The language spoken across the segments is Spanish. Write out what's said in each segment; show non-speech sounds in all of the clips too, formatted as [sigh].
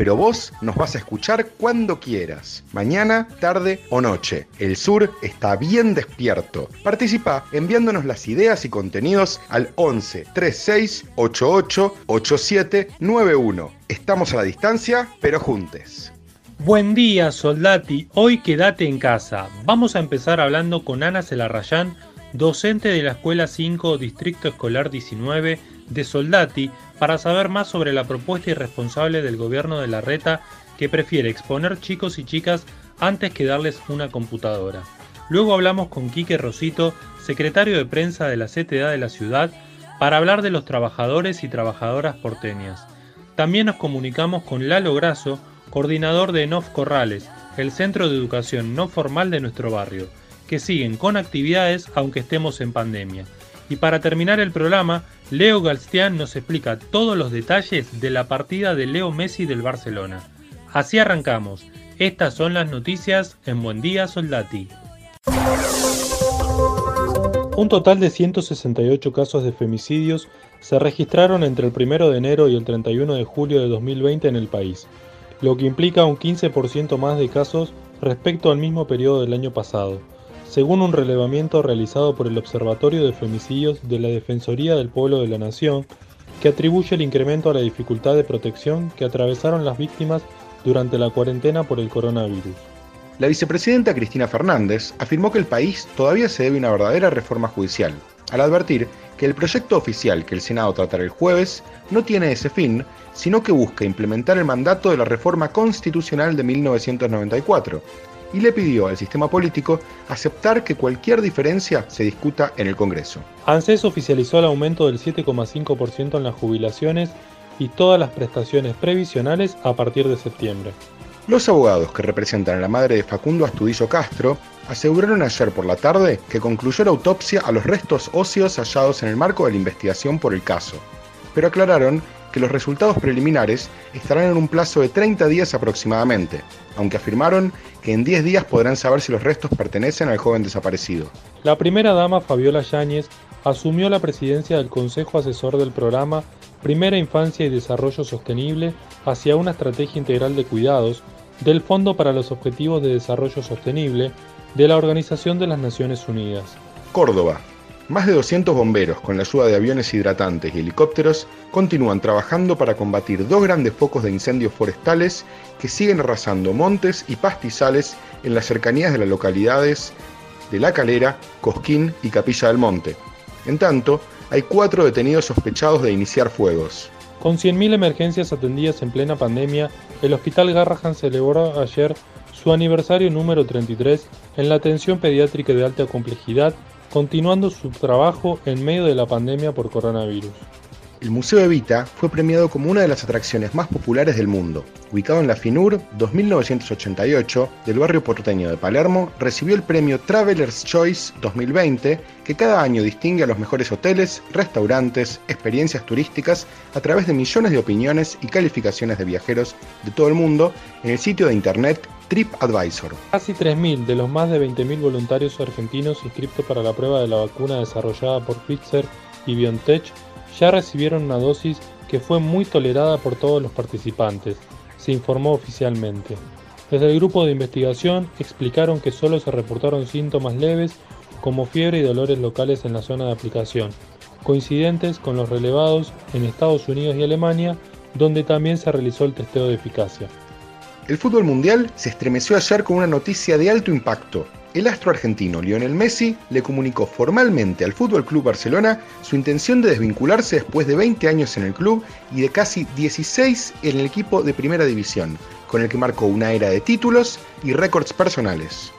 pero vos nos vas a escuchar cuando quieras, mañana, tarde o noche. El sur está bien despierto. Participa enviándonos las ideas y contenidos al 11 36 88 87 91. Estamos a la distancia, pero juntes. Buen día, Soldati. Hoy quédate en casa. Vamos a empezar hablando con Ana Celarrayán, docente de la Escuela 5, Distrito Escolar 19 de Soldati, para saber más sobre la propuesta irresponsable del gobierno de la Reta que prefiere exponer chicos y chicas antes que darles una computadora. Luego hablamos con Quique Rosito, secretario de prensa de la CTA de la ciudad, para hablar de los trabajadores y trabajadoras porteñas. También nos comunicamos con Lalo Grasso, coordinador de NOF Corrales, el centro de educación no formal de nuestro barrio, que siguen con actividades aunque estemos en pandemia. Y para terminar el programa, Leo Galstián nos explica todos los detalles de la partida de Leo Messi del Barcelona. Así arrancamos. Estas son las noticias en Buen Día Soldati. Un total de 168 casos de femicidios se registraron entre el 1 de enero y el 31 de julio de 2020 en el país, lo que implica un 15% más de casos respecto al mismo periodo del año pasado, según un relevamiento realizado por el Observatorio de Femicidios de la Defensoría del Pueblo de la Nación, que atribuye el incremento a la dificultad de protección que atravesaron las víctimas durante la cuarentena por el coronavirus. La vicepresidenta Cristina Fernández afirmó que el país todavía se debe una verdadera reforma judicial, al advertir que el proyecto oficial que el Senado tratará el jueves no tiene ese fin, sino que busca implementar el mandato de la reforma constitucional de 1994, y le pidió al sistema político aceptar que cualquier diferencia se discuta en el Congreso. ANSES oficializó el aumento del 7,5% en las jubilaciones y todas las prestaciones previsionales a partir de septiembre. Los abogados que representan a la madre de Facundo Astudillo Castro aseguraron ayer por la tarde que concluyó la autopsia a los restos óseos hallados en el marco de la investigación por el caso, pero aclararon que los resultados preliminares estarán en un plazo de 30 días aproximadamente, aunque afirmaron que en 10 días podrán saber si los restos pertenecen al joven desaparecido. La primera dama Fabiola Yáñez asumió la presidencia del Consejo Asesor del programa Primera Infancia y Desarrollo Sostenible hacia una estrategia integral de cuidados del Fondo para los Objetivos de Desarrollo Sostenible de la Organización de las Naciones Unidas. Córdoba. Más de 200 bomberos, con la ayuda de aviones hidratantes y helicópteros, continúan trabajando para combatir dos grandes focos de incendios forestales que siguen arrasando montes y pastizales en las cercanías de las localidades de La Calera, Cosquín y Capilla del Monte. En tanto, hay cuatro detenidos sospechados de iniciar fuegos. Con 100.000 emergencias atendidas en plena pandemia, el Hospital Garrahan celebró ayer su aniversario número 33 en la atención pediátrica de alta complejidad, continuando su trabajo en medio de la pandemia por coronavirus. El Museo Evita fue premiado como una de las atracciones más populares del mundo. Ubicado en la FINUR 2988 del barrio porteño de Palermo, recibió el premio Traveler's Choice 2020, que cada año distingue a los mejores hoteles, restaurantes, experiencias turísticas a través de millones de opiniones y calificaciones de viajeros de todo el mundo en el sitio de internet TripAdvisor. Casi 3.000 de los más de 20.000 voluntarios argentinos inscritos para la prueba de la vacuna desarrollada por Pfizer y BioNTech ya recibieron una dosis que fue muy tolerada por todos los participantes, se informó oficialmente. Desde el grupo de investigación explicaron que solo se reportaron síntomas leves como fiebre y dolores locales en la zona de aplicación, coincidentes con los relevados en Estados Unidos y Alemania, donde también se realizó el testeo de eficacia. El fútbol mundial se estremeció ayer con una noticia de alto impacto. El astro argentino Lionel Messi le comunicó formalmente al Fútbol Club Barcelona su intención de desvincularse después de 20 años en el club y de casi 16 en el equipo de Primera División, con el que marcó una era de títulos y récords personales.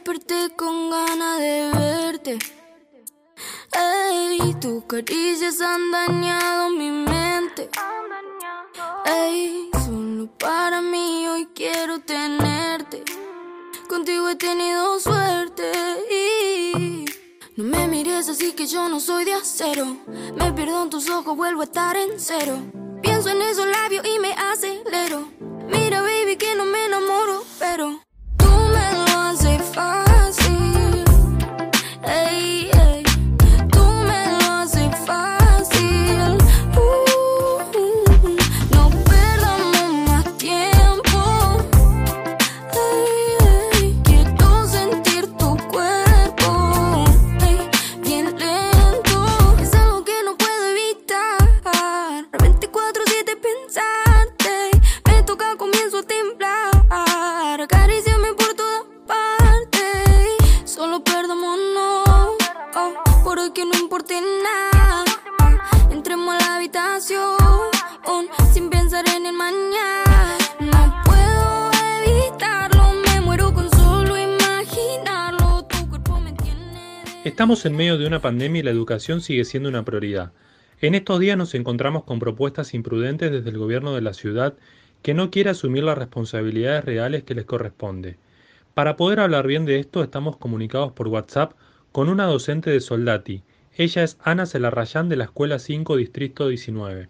Desperté con ganas de verte. Ey, tus caricias han dañado mi mente. Ey, solo para mí hoy quiero tenerte. Contigo he tenido suerte. Y no me mires así que yo no soy de acero. Me pierdo en tus ojos, vuelvo a estar en cero. Pienso en esos labios y me acelero. Mira, baby, que no me enamoro, pero far. En medio de una pandemia y la educación sigue siendo una prioridad. En estos días nos encontramos con propuestas imprudentes desde el gobierno de la ciudad que no quiere asumir las responsabilidades reales que les corresponde. Para poder hablar bien de esto estamos comunicados por WhatsApp con una docente de Soldati. Ella es Ana Celarrayán de la Escuela 5 Distrito 19.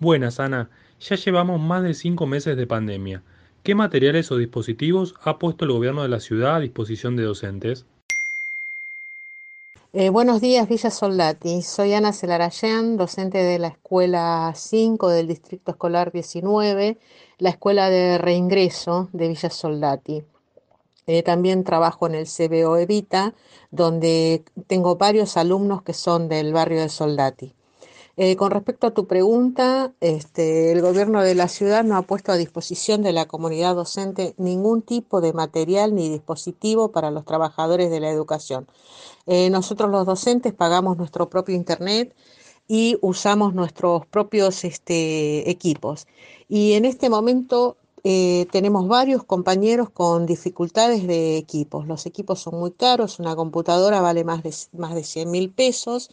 Buenas Ana, ya llevamos más de cinco meses de pandemia. ¿Qué materiales o dispositivos ha puesto el gobierno de la ciudad a disposición de docentes? Eh, buenos días, Villa Soldati. Soy Ana Celarayán, docente de la Escuela 5 del Distrito Escolar 19, la Escuela de Reingreso de Villa Soldati. Eh, también trabajo en el CBO Evita, donde tengo varios alumnos que son del barrio de Soldati. Eh, con respecto a tu pregunta, este, el gobierno de la ciudad no ha puesto a disposición de la comunidad docente ningún tipo de material ni dispositivo para los trabajadores de la educación. Eh, nosotros los docentes pagamos nuestro propio internet y usamos nuestros propios este, equipos. Y en este momento eh, tenemos varios compañeros con dificultades de equipos. Los equipos son muy caros, una computadora vale más de, más de 100 mil pesos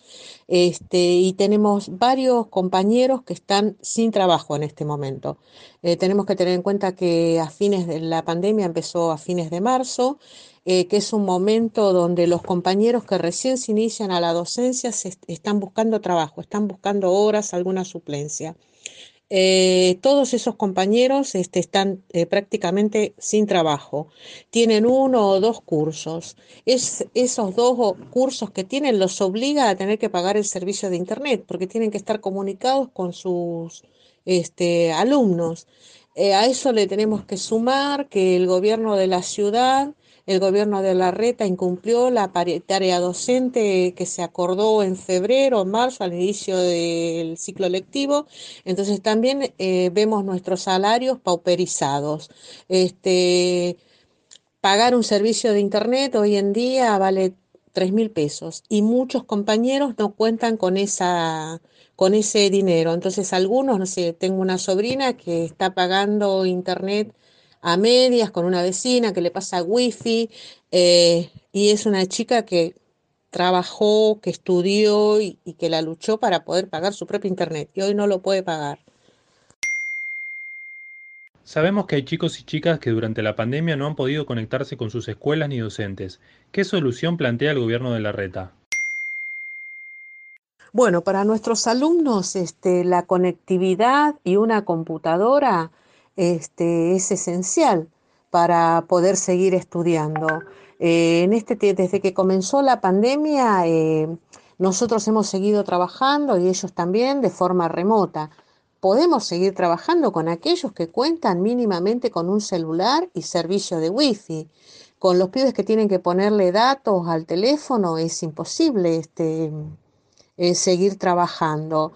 este, y tenemos varios compañeros que están sin trabajo en este momento. Eh, tenemos que tener en cuenta que a fines de la pandemia empezó a fines de marzo eh, que es un momento donde los compañeros que recién se inician a la docencia se est- están buscando trabajo, están buscando horas, alguna suplencia. Eh, todos esos compañeros este, están eh, prácticamente sin trabajo. Tienen uno o dos cursos. Es, esos dos cursos que tienen los obliga a tener que pagar el servicio de Internet porque tienen que estar comunicados con sus este, alumnos. A eso le tenemos que sumar que el gobierno de la ciudad, el gobierno de la Reta incumplió la paritaria docente que se acordó en febrero, marzo, al inicio del ciclo lectivo. Entonces también eh, vemos nuestros salarios pauperizados. Este, pagar un servicio de internet hoy en día vale tres mil pesos y muchos compañeros no cuentan con esa, con ese dinero. Entonces algunos, no sé, tengo una sobrina que está pagando internet a medias con una vecina que le pasa wifi eh, y es una chica que trabajó, que estudió y, y que la luchó para poder pagar su propio internet y hoy no lo puede pagar. Sabemos que hay chicos y chicas que durante la pandemia no han podido conectarse con sus escuelas ni docentes. ¿Qué solución plantea el gobierno de la Reta? Bueno, para nuestros alumnos, este, la conectividad y una computadora este, es esencial para poder seguir estudiando. Eh, en este, desde que comenzó la pandemia, eh, nosotros hemos seguido trabajando y ellos también de forma remota. Podemos seguir trabajando con aquellos que cuentan mínimamente con un celular y servicio de wifi. Con los pibes que tienen que ponerle datos al teléfono es imposible este, eh, seguir trabajando.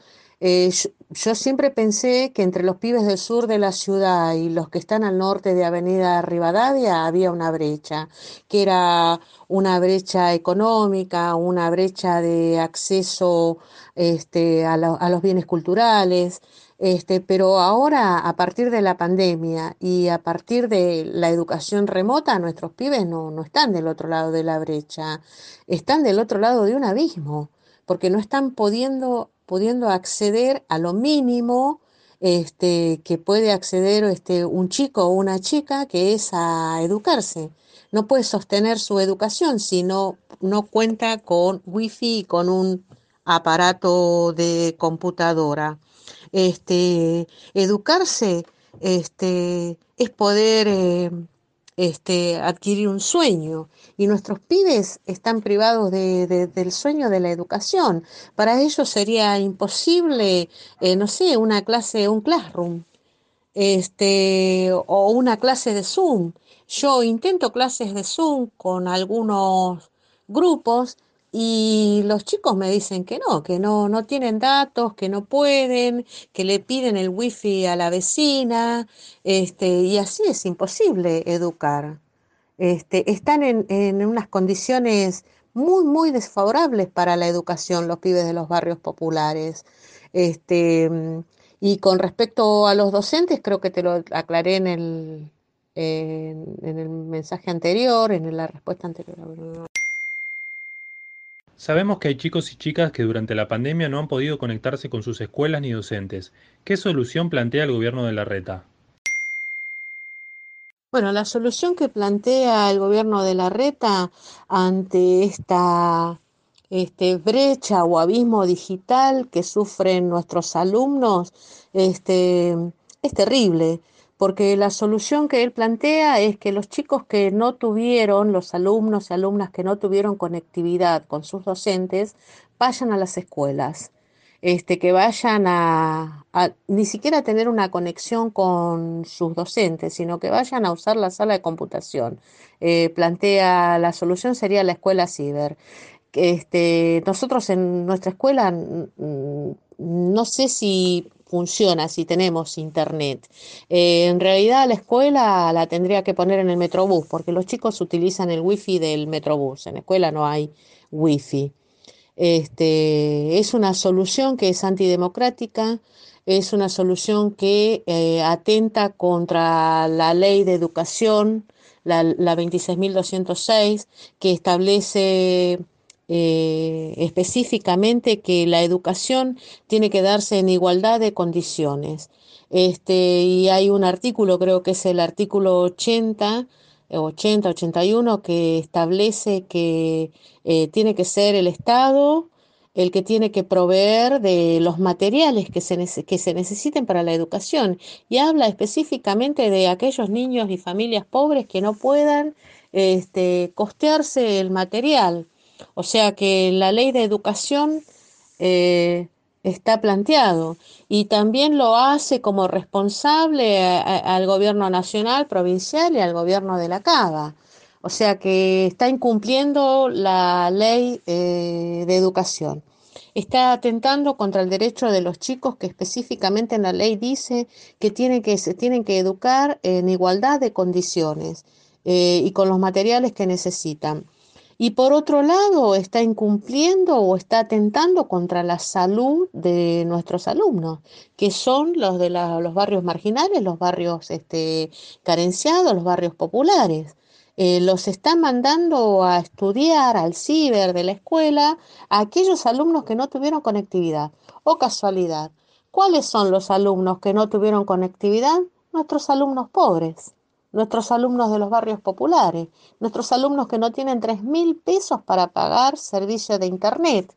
Yo, siempre pensé que entre los pibes del sur de la ciudad y los que están al norte de Avenida Rivadavia había una brecha, que era una brecha económica, una brecha de acceso este, a, a los bienes culturales. Este, pero ahora, a partir de la pandemia y a partir de la educación remota, nuestros pibes no, no están del otro lado de la brecha, están del otro lado de un abismo porque no están pudiendo, pudiendo acceder a lo mínimo este, que puede acceder este, un chico o una chica, que es a educarse. No puede sostener su educación si no, no cuenta con wifi y con un aparato de computadora. Este, educarse este, es poder eh, este, adquirir un sueño y nuestros pibes están privados del sueño de la educación. Para ellos sería imposible, eh, no sé, una clase, un classroom, este, o una clase de Zoom. Yo intento clases de Zoom con algunos grupos y los chicos me dicen que no, que no, no tienen datos, que no pueden, que le piden el wifi a la vecina, este, y así es imposible educar. Este, están en, en unas condiciones muy, muy desfavorables para la educación los pibes de los barrios populares. Este, y con respecto a los docentes, creo que te lo aclaré en el, en, en el mensaje anterior, en la respuesta anterior. Sabemos que hay chicos y chicas que durante la pandemia no han podido conectarse con sus escuelas ni docentes. ¿Qué solución plantea el gobierno de la Reta? Bueno, la solución que plantea el gobierno de la Reta ante esta este, brecha o abismo digital que sufren nuestros alumnos este, es terrible porque la solución que él plantea es que los chicos que no tuvieron, los alumnos y alumnas que no tuvieron conectividad con sus docentes, vayan a las escuelas, este, que vayan a, ni siquiera tener una conexión con sus docentes, sino que vayan a usar la sala de computación. Eh, plantea la solución sería la escuela ciber. Este, nosotros en nuestra escuela no sé si funciona si tenemos internet. Eh, en realidad la escuela la tendría que poner en el Metrobús, porque los chicos utilizan el wifi del Metrobús. En la escuela no hay wifi. Este, es una solución que es antidemocrática, es una solución que eh, atenta contra la ley de educación, la, la 26.206, que establece eh, específicamente que la educación tiene que darse en igualdad de condiciones. Este, y hay un artículo, creo que es el artículo 80, 80, 81, que establece que eh, tiene que ser el Estado el que tiene que proveer de los materiales que se, que se necesiten para la educación y habla específicamente de aquellos niños y familias pobres que no puedan este, costearse el material. O sea que la ley de educación eh, está planteado y también lo hace como responsable al gobierno nacional, provincial y al gobierno de la Cava. O sea que está incumpliendo la ley eh, de educación. Está atentando contra el derecho de los chicos que específicamente en la ley dice que, tienen que se tienen que educar en igualdad de condiciones eh, y con los materiales que necesitan y por otro lado está incumpliendo o está atentando contra la salud de nuestros alumnos, que son los de los barrios marginales, los barrios este, carenciados, los barrios populares. Eh, los están mandando a estudiar al ciber de la escuela a aquellos alumnos que no tuvieron conectividad. O casualidad, ¿cuáles son los alumnos que no tuvieron conectividad? Nuestros alumnos pobres nuestros alumnos de los barrios populares, nuestros alumnos que no tienen 3 mil pesos para pagar servicio de Internet.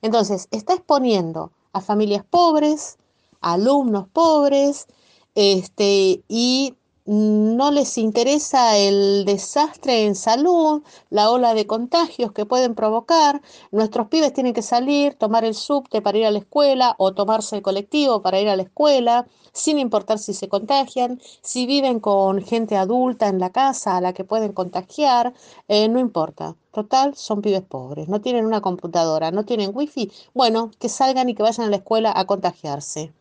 Entonces, está exponiendo a familias pobres, a alumnos pobres, este, y no les interesa el desastre en salud, la ola de contagios que pueden provocar. Nuestros pibes tienen que salir, tomar el subte para ir a la escuela o tomarse el colectivo para ir a la escuela, sin importar si se contagian, si viven con gente adulta en la casa a la que pueden contagiar, eh, no importa. Total, son pibes pobres, no tienen una computadora, no tienen wifi. Bueno, que salgan y que vayan a la escuela a contagiarse.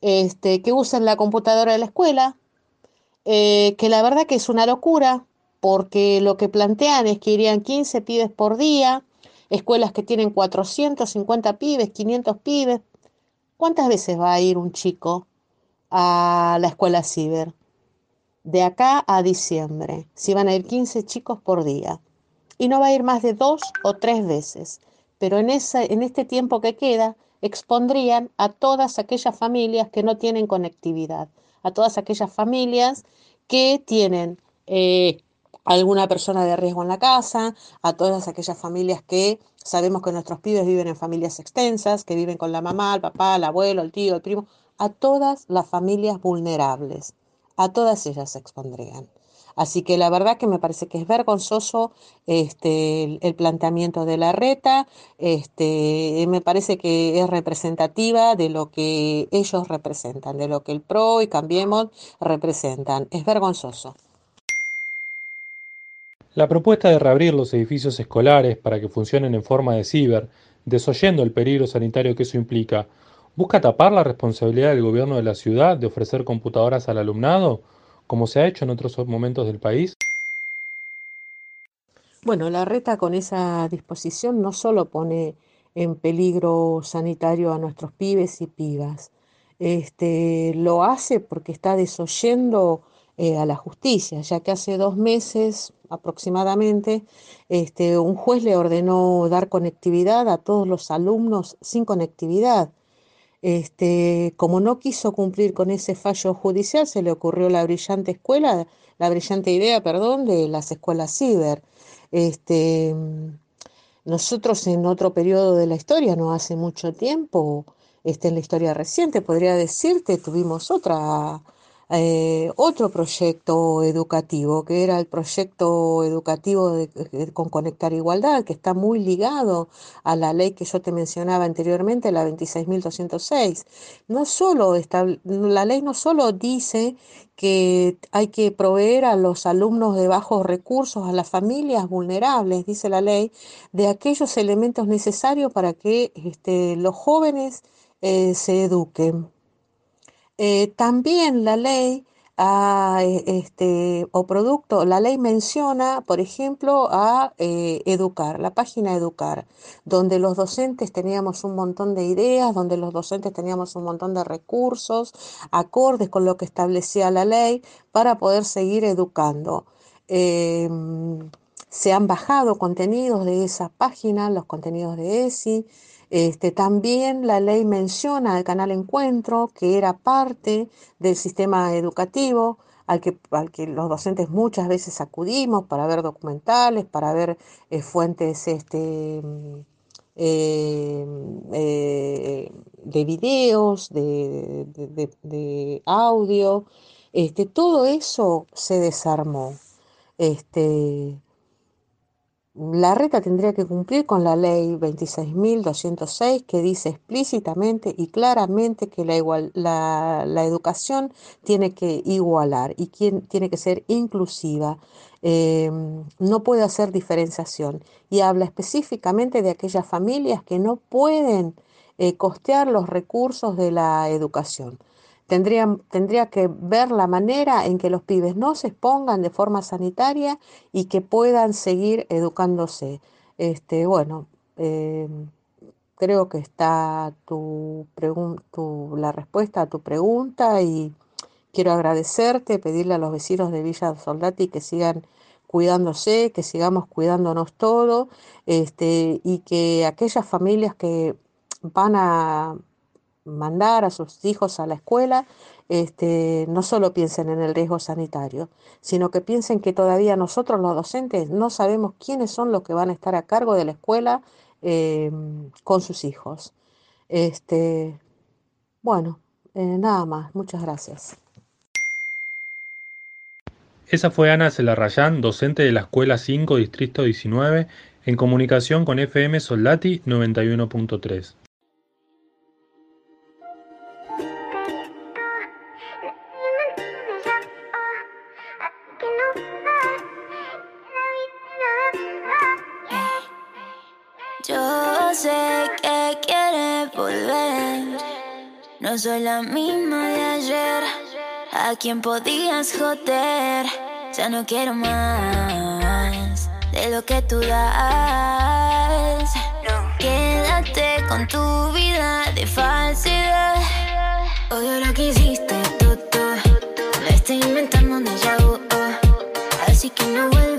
Este, que usen la computadora de la escuela, eh, que la verdad que es una locura, porque lo que plantean es que irían 15 pibes por día, escuelas que tienen 450 pibes, 500 pibes. ¿Cuántas veces va a ir un chico a la escuela ciber? De acá a diciembre, si van a ir 15 chicos por día. Y no va a ir más de dos o tres veces. pero en, esa, en este tiempo que queda expondrían a todas aquellas familias que no tienen conectividad, a todas aquellas familias que tienen eh, alguna persona de riesgo en la casa, a todas aquellas familias que sabemos que nuestros pibes viven en familias extensas, que viven con la mamá, el papá, el abuelo, el tío, el primo, a todas las familias vulnerables, a todas ellas se expondrían. Así que la verdad que me parece que es vergonzoso este, el, planteamiento de la reta, este, me parece que es representativa de lo que ellos representan, de lo que el PRO y Cambiemos representan. Es vergonzoso. La propuesta de reabrir los edificios escolares para que funcionen en forma de ciber, desoyendo el peligro sanitario que eso implica, ¿busca tapar la responsabilidad del gobierno de la ciudad de ofrecer computadoras al alumnado, como se ha hecho en otros momentos del país? Bueno, la reta con esa disposición no solo pone en peligro sanitario a nuestros pibes y pibas, este, lo hace porque está desoyendo eh, a la justicia, ya que hace dos meses aproximadamente este, un juez le ordenó dar conectividad a todos los alumnos sin conectividad. Este, como no quiso cumplir con ese fallo judicial, se le ocurrió la brillante escuela, la brillante idea, perdón, de las escuelas ciber. Este, nosotros en otro periodo de la historia, no hace mucho tiempo, este, en la historia reciente, podría decirte, tuvimos otra eh, otro proyecto educativo, que era el proyecto educativo con Conectar Igualdad, que está muy ligado a la ley que yo te mencionaba anteriormente, la 26.206. No solo la ley no solo dice que hay que proveer a los alumnos de bajos recursos, a las familias vulnerables, dice la ley, de aquellos elementos necesarios para que este, los jóvenes eh, se eduquen. Eh, también la ley a, e, este, o producto, la ley menciona, por ejemplo, a eh, Educar, la página Educar, donde los docentes teníamos un montón de ideas, donde los docentes teníamos un montón de recursos acordes con lo que establecía la ley para poder seguir educando. Em, se han bajado contenidos de esa página, los contenidos de ESI. Este, también la ley menciona el canal Encuentro, que era parte del sistema educativo al que, al que los docentes muchas veces acudimos para ver documentales, para ver eh, fuentes este, eh, eh, de videos, de, de, audio. Este, todo eso se desarmó. Este, la reta tendría que cumplir con la ley 26.206 que dice explícitamente y claramente que la, igual, la, educación tiene que igualar y tiene que ser inclusiva. Em, no puede hacer diferenciación y habla específicamente de aquellas familias que no pueden eh, costear los recursos de la educación. Tendría, que ver la manera en que los pibes no se expongan de forma sanitaria y que puedan seguir educándose. Este, bueno, eh, creo que está tu, la respuesta a tu pregunta y quiero agradecerte, pedirle a los vecinos de Villa Soldati que sigan cuidándose, que sigamos cuidándonos todos este, y que aquellas familias que van a mandar a sus hijos a la escuela, este, no solo piensen en el riesgo sanitario, sino que piensen que todavía nosotros los docentes no sabemos quiénes son los que van a estar a cargo de la escuela em, con sus hijos. Este, bueno, eh, nada más, muchas gracias. Esa fue Ana Celarrayán, docente de la Escuela 5, Distrito 19, en comunicación con FM Soldati 91.3. No soy la misma de ayer, a quien podías joder. Ya no quiero más de lo que tú das. Quédate con tu vida de falsedad. Odio lo que hiciste, tú, tú. Lo estoy inventando un déjà vu. Así que no vuelva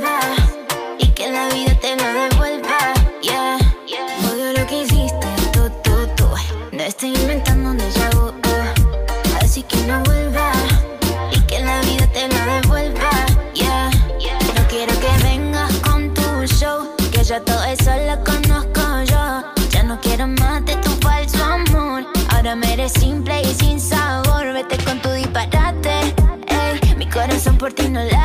eres simple y sin sabor, vete con tu disparate. Ey, mi corazón por ti no late.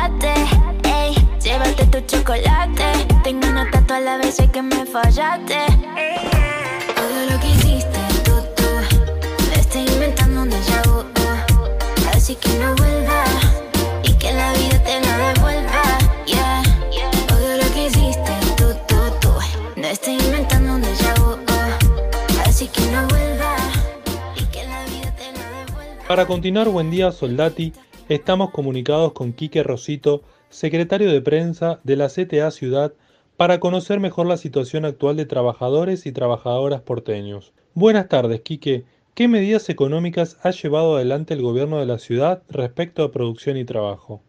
Para continuar, buen día Soldati, estamos comunicados con Quique Rosito, secretario de prensa de la CTA Ciudad, para conocer mejor la situación actual de trabajadores y trabajadoras porteños. Buenas tardes, Quique. ¿Qué medidas económicas ha llevado adelante el gobierno de la ciudad respecto a producción y trabajo?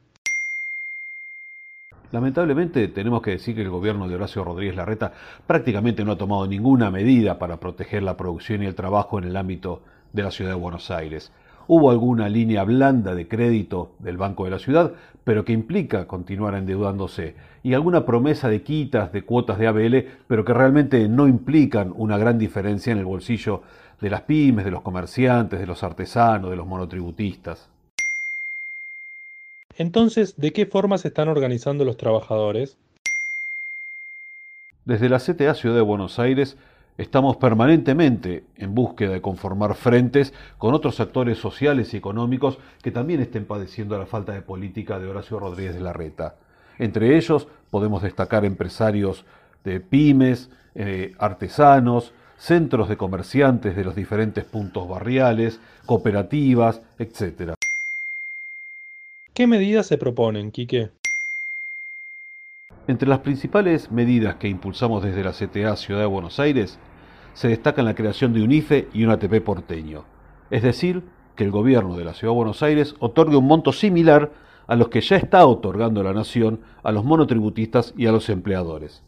Lamentablemente tenemos que decir que el gobierno de Horacio Rodríguez Larreta prácticamente no ha tomado ninguna medida para proteger la producción y el trabajo en el ámbito de la ciudad de Buenos Aires. Hubo alguna línea blanda de crédito del Banco de la Ciudad, pero que implica continuar endeudándose, y alguna promesa de quitas de cuotas de ABL, pero que realmente no implican una gran diferencia en el bolsillo de las pymes, de los comerciantes, de los artesanos, de los monotributistas. Entonces, ¿de qué forma se están organizando los trabajadores? Desde la CTA Ciudad de Buenos Aires estamos permanentemente en búsqueda de conformar frentes con otros actores sociales y económicos que también estén padeciendo la falta de política de Horacio Rodríguez de Larreta. Entre ellos podemos destacar empresarios de pymes, eh, artesanos, centros de comerciantes de los diferentes puntos barriales, cooperativas, etc. ¿Qué medidas se proponen, Quique? Entre las principales medidas que impulsamos desde la CTA Ciudad de Buenos Aires se destacan la creación de un IFE y un ATP porteño, es decir, que el gobierno de la Ciudad de Buenos Aires otorgue un monto similar a los que ya está otorgando la Nación a los monotributistas y a los empleadores.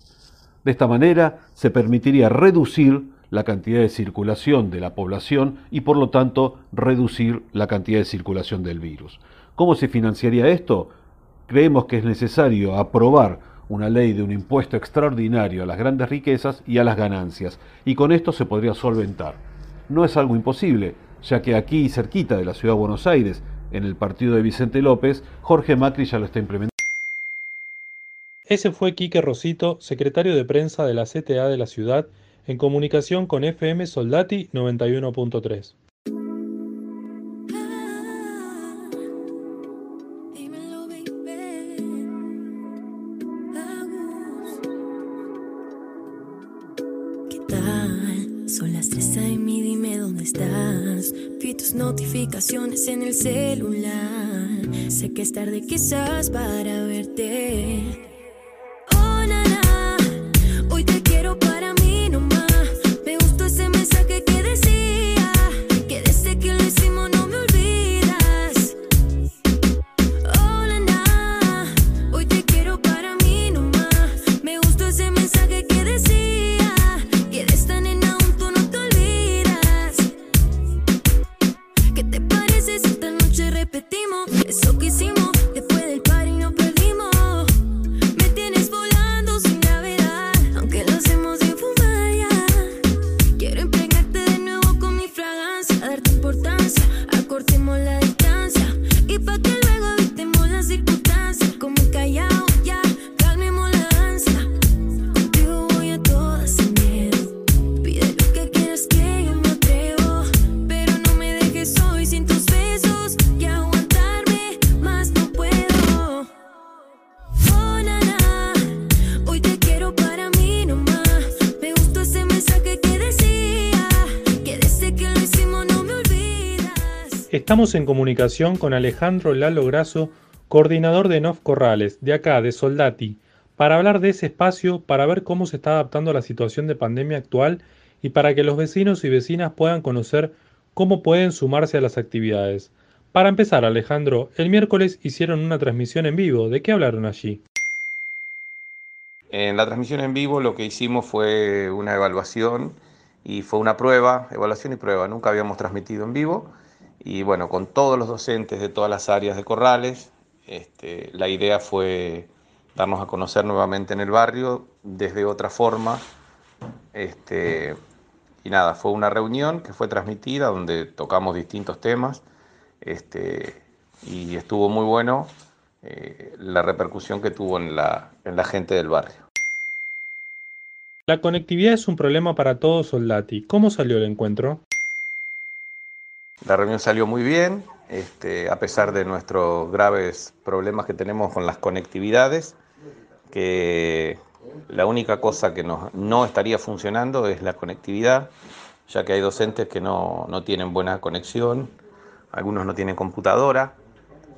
De esta manera se permitiría reducir la cantidad de circulación de la población y por lo tanto reducir la cantidad de circulación del virus. ¿Cómo se financiaría esto? Creemos que es necesario aprobar una ley de un impuesto extraordinario a las grandes riquezas y a las ganancias, y con esto se podría solventar. No es algo imposible, ya que aquí cerquita de la ciudad de Buenos Aires, en el partido de Vicente López, Jorge Macri ya lo está implementando. Ese fue Quique Rosito, secretario de prensa de la CTA de la ciudad, en comunicación con FM Soldati 91.3. notificaciones en el celular. Sé que es tarde quizás para verte. Estamos en comunicación con Alejandro Lalo Grasso, coordinador de NOF Corrales, de acá, de Soldati, para hablar de ese espacio, para ver cómo se está adaptando a la situación de pandemia actual y para que los vecinos y vecinas puedan conocer cómo pueden sumarse a las actividades. Para empezar, Alejandro, el miércoles hicieron una transmisión en vivo. ¿De qué hablaron allí? En la transmisión en vivo lo que hicimos fue una evaluación y fue una prueba, evaluación y prueba. Nunca habíamos transmitido en vivo y bueno, con todos los docentes de todas las áreas de Corrales, este, la idea fue darnos a conocer nuevamente en el barrio desde otra forma este, y nada, fue una reunión que fue transmitida donde tocamos distintos temas este, y estuvo muy bueno eh, la repercusión que tuvo en la, en la gente del barrio. La conectividad es un problema para todos Soldati. ¿Cómo salió el encuentro? La reunión salió muy bien, este, a pesar de nuestros graves problemas que tenemos con las conectividades, que la única cosa que no, estaría funcionando es la conectividad, ya que hay docentes que no, no tienen buena conexión, algunos no tienen computadora,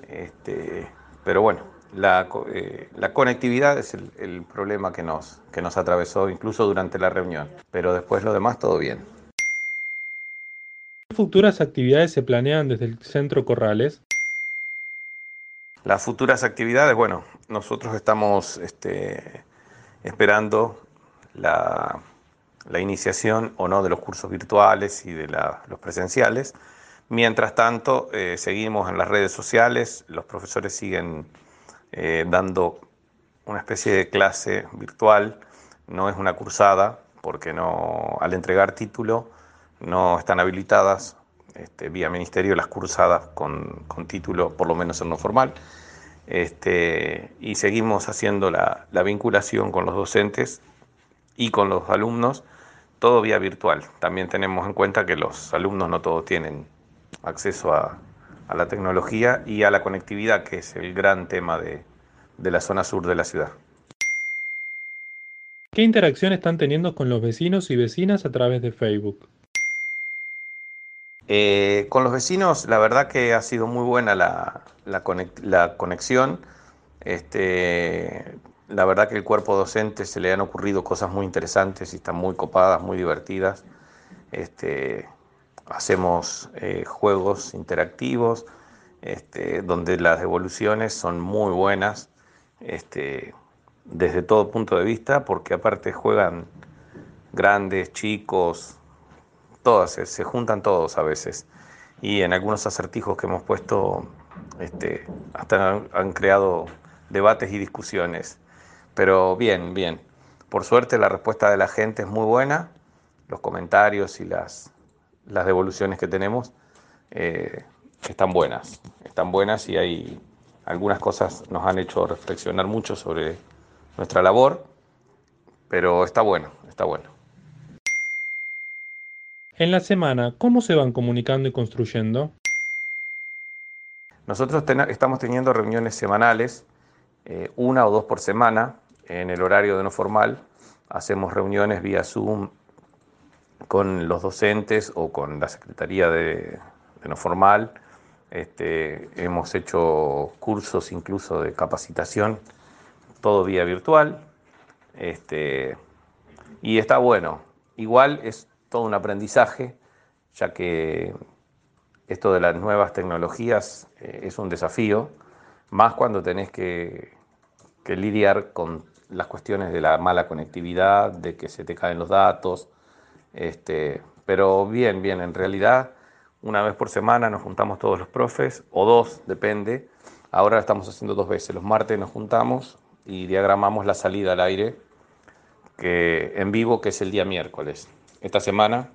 este, pero bueno, la, eh, la conectividad es el, el problema que nos, que nos atravesó incluso durante la reunión, pero después lo demás todo bien. ¿Qué futuras actividades se planean desde el Centro Corrales? Las futuras actividades, bueno, nosotros estamos este, esperando la, iniciación o no de los cursos virtuales y de los presenciales. Mientras tanto, eh, seguimos en las redes sociales, los profesores siguen eh, dando una especie de clase virtual, no es una cursada, porque no, al entregar título no están habilitadas este, vía ministerio las cursadas con, con, título, por lo menos en no formal. Este, y seguimos haciendo la, la, vinculación con los docentes y con los alumnos, todo vía virtual. También tenemos en cuenta que los alumnos no todos tienen acceso a, a la tecnología y a la conectividad, que es el gran tema de, de la zona sur de la ciudad. ¿Qué interacción están teniendo con los vecinos y vecinas a través de Facebook? Eh, con los vecinos, la verdad que ha sido muy buena la, conexión. Este, la verdad que el cuerpo docente se le han ocurrido cosas muy interesantes y están muy copadas, muy divertidas. Este, hacemos eh, juegos interactivos este, donde las devoluciones son muy buenas desde todo punto de vista, porque aparte juegan grandes, chicos, todas, se, juntan todos a veces. Y en algunos acertijos que hemos puesto, este, hasta han, han, creado debates y discusiones. Pero bien, bien. Por suerte la respuesta de la gente es muy buena, los comentarios y las, las devoluciones que tenemos eh, están buenas, están buenas y hay algunas cosas nos han hecho reflexionar mucho sobre nuestra labor, pero está bueno, está bueno. En la semana, ¿cómo se van comunicando y construyendo? Nosotros estamos teniendo reuniones semanales, eh, una o dos por semana, en el horario de no formal. Hacemos reuniones vía Zoom con los docentes o con la Secretaría de, de no formal. Este, hemos hecho cursos incluso de capacitación, todo vía virtual. Este, y está bueno. Igual es todo un aprendizaje, ya que esto de las nuevas tecnologías eh, es un desafío, más cuando tenés que, lidiar con las cuestiones de la mala conectividad, de que se te caen los datos. Este, pero bien, bien, en realidad una vez por semana nos juntamos todos los profes, o dos, depende. Ahora estamos haciendo dos veces. Los martes nos juntamos y diagramamos la salida al aire que, en vivo, que es el día miércoles esta semana,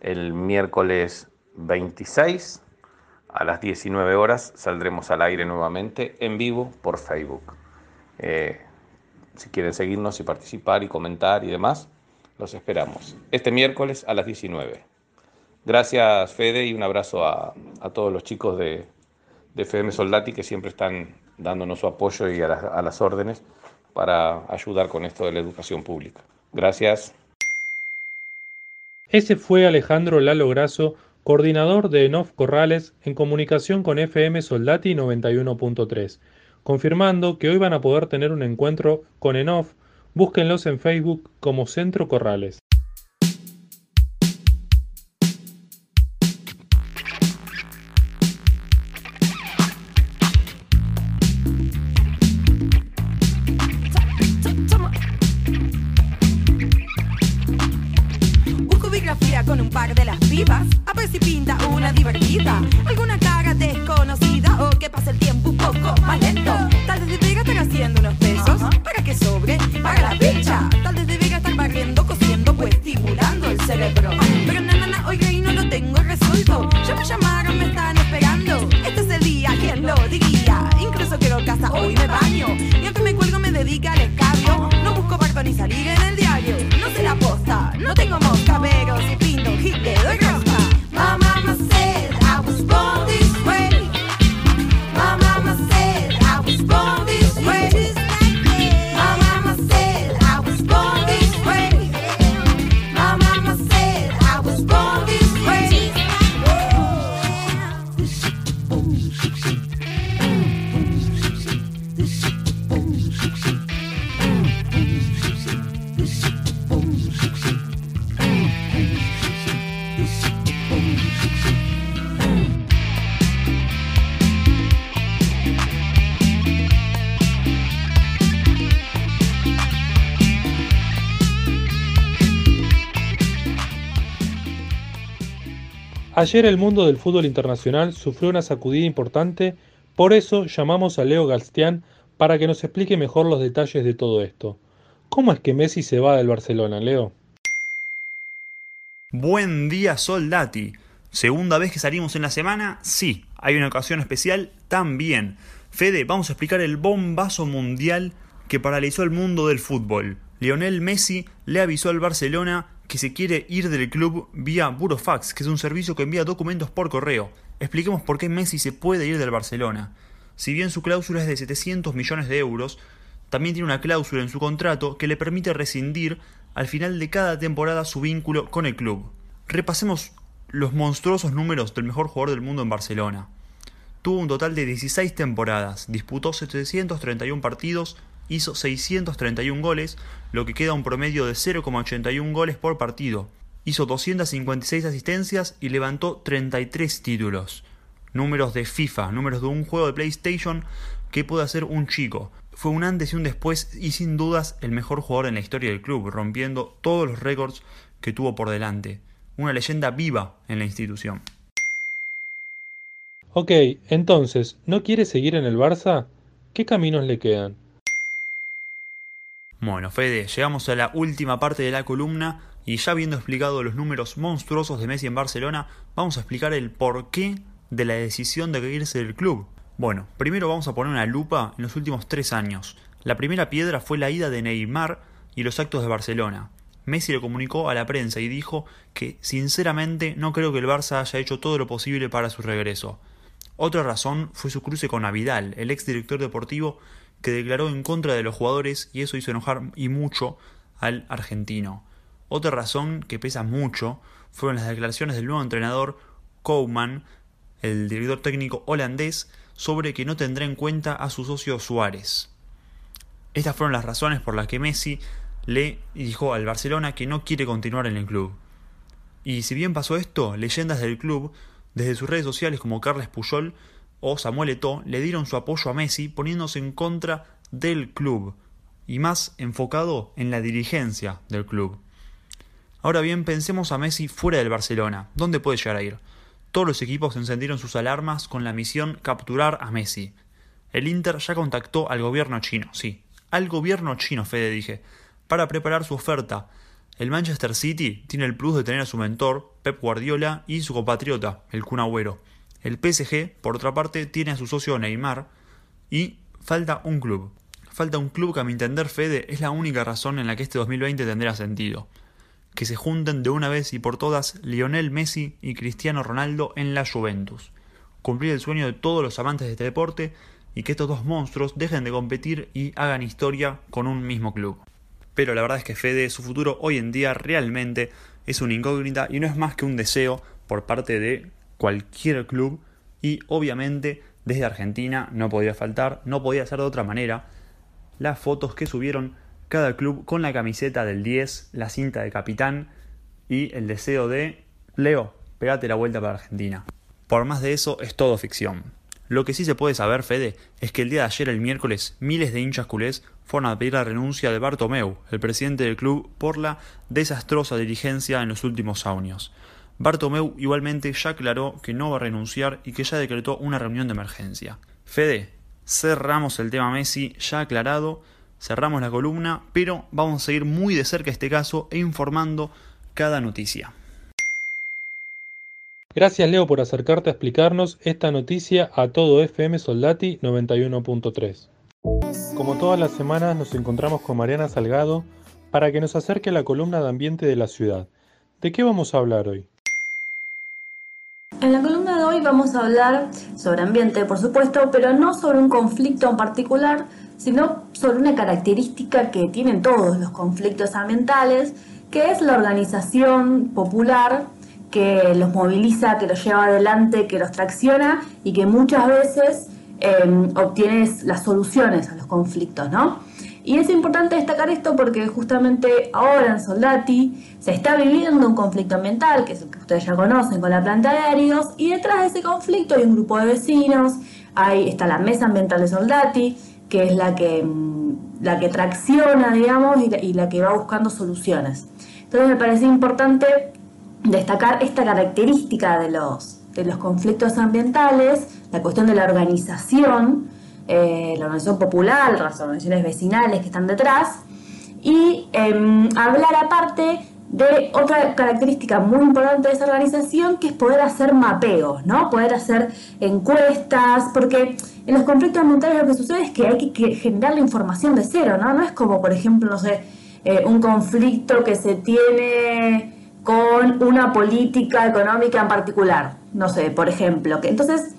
el miércoles 26 a las 19 horas saldremos al aire nuevamente en vivo por Facebook. Eh, si quieren seguirnos y participar y comentar y demás, los esperamos. Este miércoles a las 19. Gracias Fede y un abrazo a, a todos los chicos de, de, FM Soldati que siempre están dándonos su apoyo y a, la, a las órdenes para ayudar con esto de la educación pública. Gracias. Ese fue Alejandro Lalo Grasso, coordinador de ENOF Corrales en comunicación con FM Soldati 91.3, confirmando que hoy van a poder tener un encuentro con ENOF. Búsquenlos en Facebook como Centro Corrales. Ayer el mundo del fútbol internacional sufrió una sacudida importante, por eso llamamos a Leo Galstián para que nos explique mejor los detalles de todo esto. ¿Cómo es que Messi se va del Barcelona, Leo? Buen día, Soldati. Segunda vez que salimos en la semana, sí. Hay una ocasión especial también. Fede, vamos a explicar el bombazo mundial que paralizó el mundo del fútbol. Lionel Messi le avisó al Barcelona que se quiere ir del club vía Burofax, que es un servicio que envía documentos por correo. Expliquemos por qué Messi se puede ir del Barcelona. Si bien su cláusula es de 700 millones de euros, también tiene una cláusula en su contrato que le permite rescindir al final de cada temporada su vínculo con el club. Repasemos los monstruosos números del mejor jugador del mundo en Barcelona. Tuvo un total de 16 temporadas, disputó 731 partidos, hizo 631 goles, lo que queda un promedio de 0,81 goles por partido. Hizo 256 asistencias y levantó 33 títulos. Números de FIFA, números de un juego de PlayStation que puede hacer un chico. Fue un antes y un después y sin dudas el mejor jugador en la historia del club, rompiendo todos los récords que tuvo por delante. Una leyenda viva en la institución. Ok, entonces, ¿no quiere seguir en el Barça? ¿Qué caminos le quedan? Bueno, Fede, llegamos a la última parte de la columna y ya habiendo explicado los números monstruosos de Messi en Barcelona, vamos a explicar el porqué de la decisión de irse del club. Bueno, primero vamos a poner una lupa en los últimos tres años. La primera piedra fue la ida de Neymar y los actos de Barcelona. Messi lo comunicó a la prensa y dijo que sinceramente no creo que el Barça haya hecho todo lo posible para su regreso. Otra razón fue su cruce con Avidal, el ex director deportivo que declaró en contra de los jugadores y eso hizo enojar y mucho al argentino. Otra razón que pesa mucho fueron las declaraciones del nuevo entrenador Koeman, el director técnico holandés, sobre que no tendrá en cuenta a su socio Suárez. Estas fueron las razones por las que Messi le dijo al Barcelona que no quiere continuar en el club. Y si bien pasó esto, leyendas del club, desde sus redes sociales como Carles Puyol o Samuel Eto'o, le dieron su apoyo a Messi poniéndose en contra del club y más enfocado en la dirigencia del club. Ahora bien, pensemos a Messi fuera del Barcelona. ¿Dónde puede llegar a ir? Todos los equipos encendieron sus alarmas con la misión capturar a Messi. El Inter ya contactó al gobierno chino, sí, al gobierno chino, Fede dije, para preparar su oferta. El Manchester City tiene el plus de tener a su mentor, Pep Guardiola, y su compatriota, el Kun. El PSG, por otra parte, tiene a su socio Neymar y falta un club. Falta un club que a mi entender, Fede, es la única razón en la que este 2020 tendrá sentido. Que se junten de una vez y por todas Lionel Messi y Cristiano Ronaldo en la Juventus. Cumplir el sueño de todos los amantes de este deporte y que estos dos monstruos dejen de competir y hagan historia con un mismo club. Pero la verdad es que Fede, su futuro hoy en día realmente es una incógnita y no es más que un deseo por parte de cualquier club y obviamente desde Argentina no podía faltar, no podía ser de otra manera, las fotos que subieron cada club con la camiseta del 10, la cinta de capitán y el deseo de Leo, pegate la vuelta para Argentina. Por más de eso es todo ficción. Lo que sí se puede saber, Fede, es que el día de ayer, el miércoles, miles de hinchas culés fueron a pedir la renuncia de Bartomeu, el presidente del club, por la desastrosa dirigencia en los últimos años. Bartomeu igualmente ya aclaró que no va a renunciar y que ya decretó una reunión de emergencia. Fede, cerramos el tema Messi ya aclarado, cerramos la columna, pero vamos a seguir muy de cerca este caso e informando cada noticia. Gracias Leo por acercarte a explicarnos esta noticia a todo FM Soldati 91.3. Como todas las semanas nos encontramos con Mariana Salgado para que nos acerque la columna de ambiente de la ciudad. ¿De qué vamos a hablar hoy? En la columna de hoy vamos a hablar sobre ambiente, por supuesto, pero no sobre un conflicto en particular, sino sobre una característica que tienen todos los conflictos ambientales, que es la organización popular que los moviliza, que los lleva adelante, que los tracciona y que muchas veces eh, obtiene las soluciones a los conflictos, ¿no? Y es importante destacar esto porque justamente ahora en Soldati se está viviendo un conflicto ambiental, que es el que ustedes ya conocen con la planta de áridos, y detrás de ese conflicto hay un grupo de vecinos, ahí está la mesa ambiental de Soldati, que es la que, mm, la que tracciona, digamos, y la, que va buscando soluciones. Entonces me parece importante destacar esta característica de los, de los conflictos ambientales, la cuestión de la organización, eh, la organización popular, las organizaciones vecinales que están detrás, y em, hablar aparte de otra característica muy importante de esa organización, que es poder hacer mapeos, ¿no? Poder hacer encuestas, porque en los conflictos ambientales lo que sucede es que hay que, generar la información de cero, ¿no? No es como, por ejemplo, no sé, eh, un conflicto que se tiene con una política económica en particular, no sé, por ejemplo, que entonces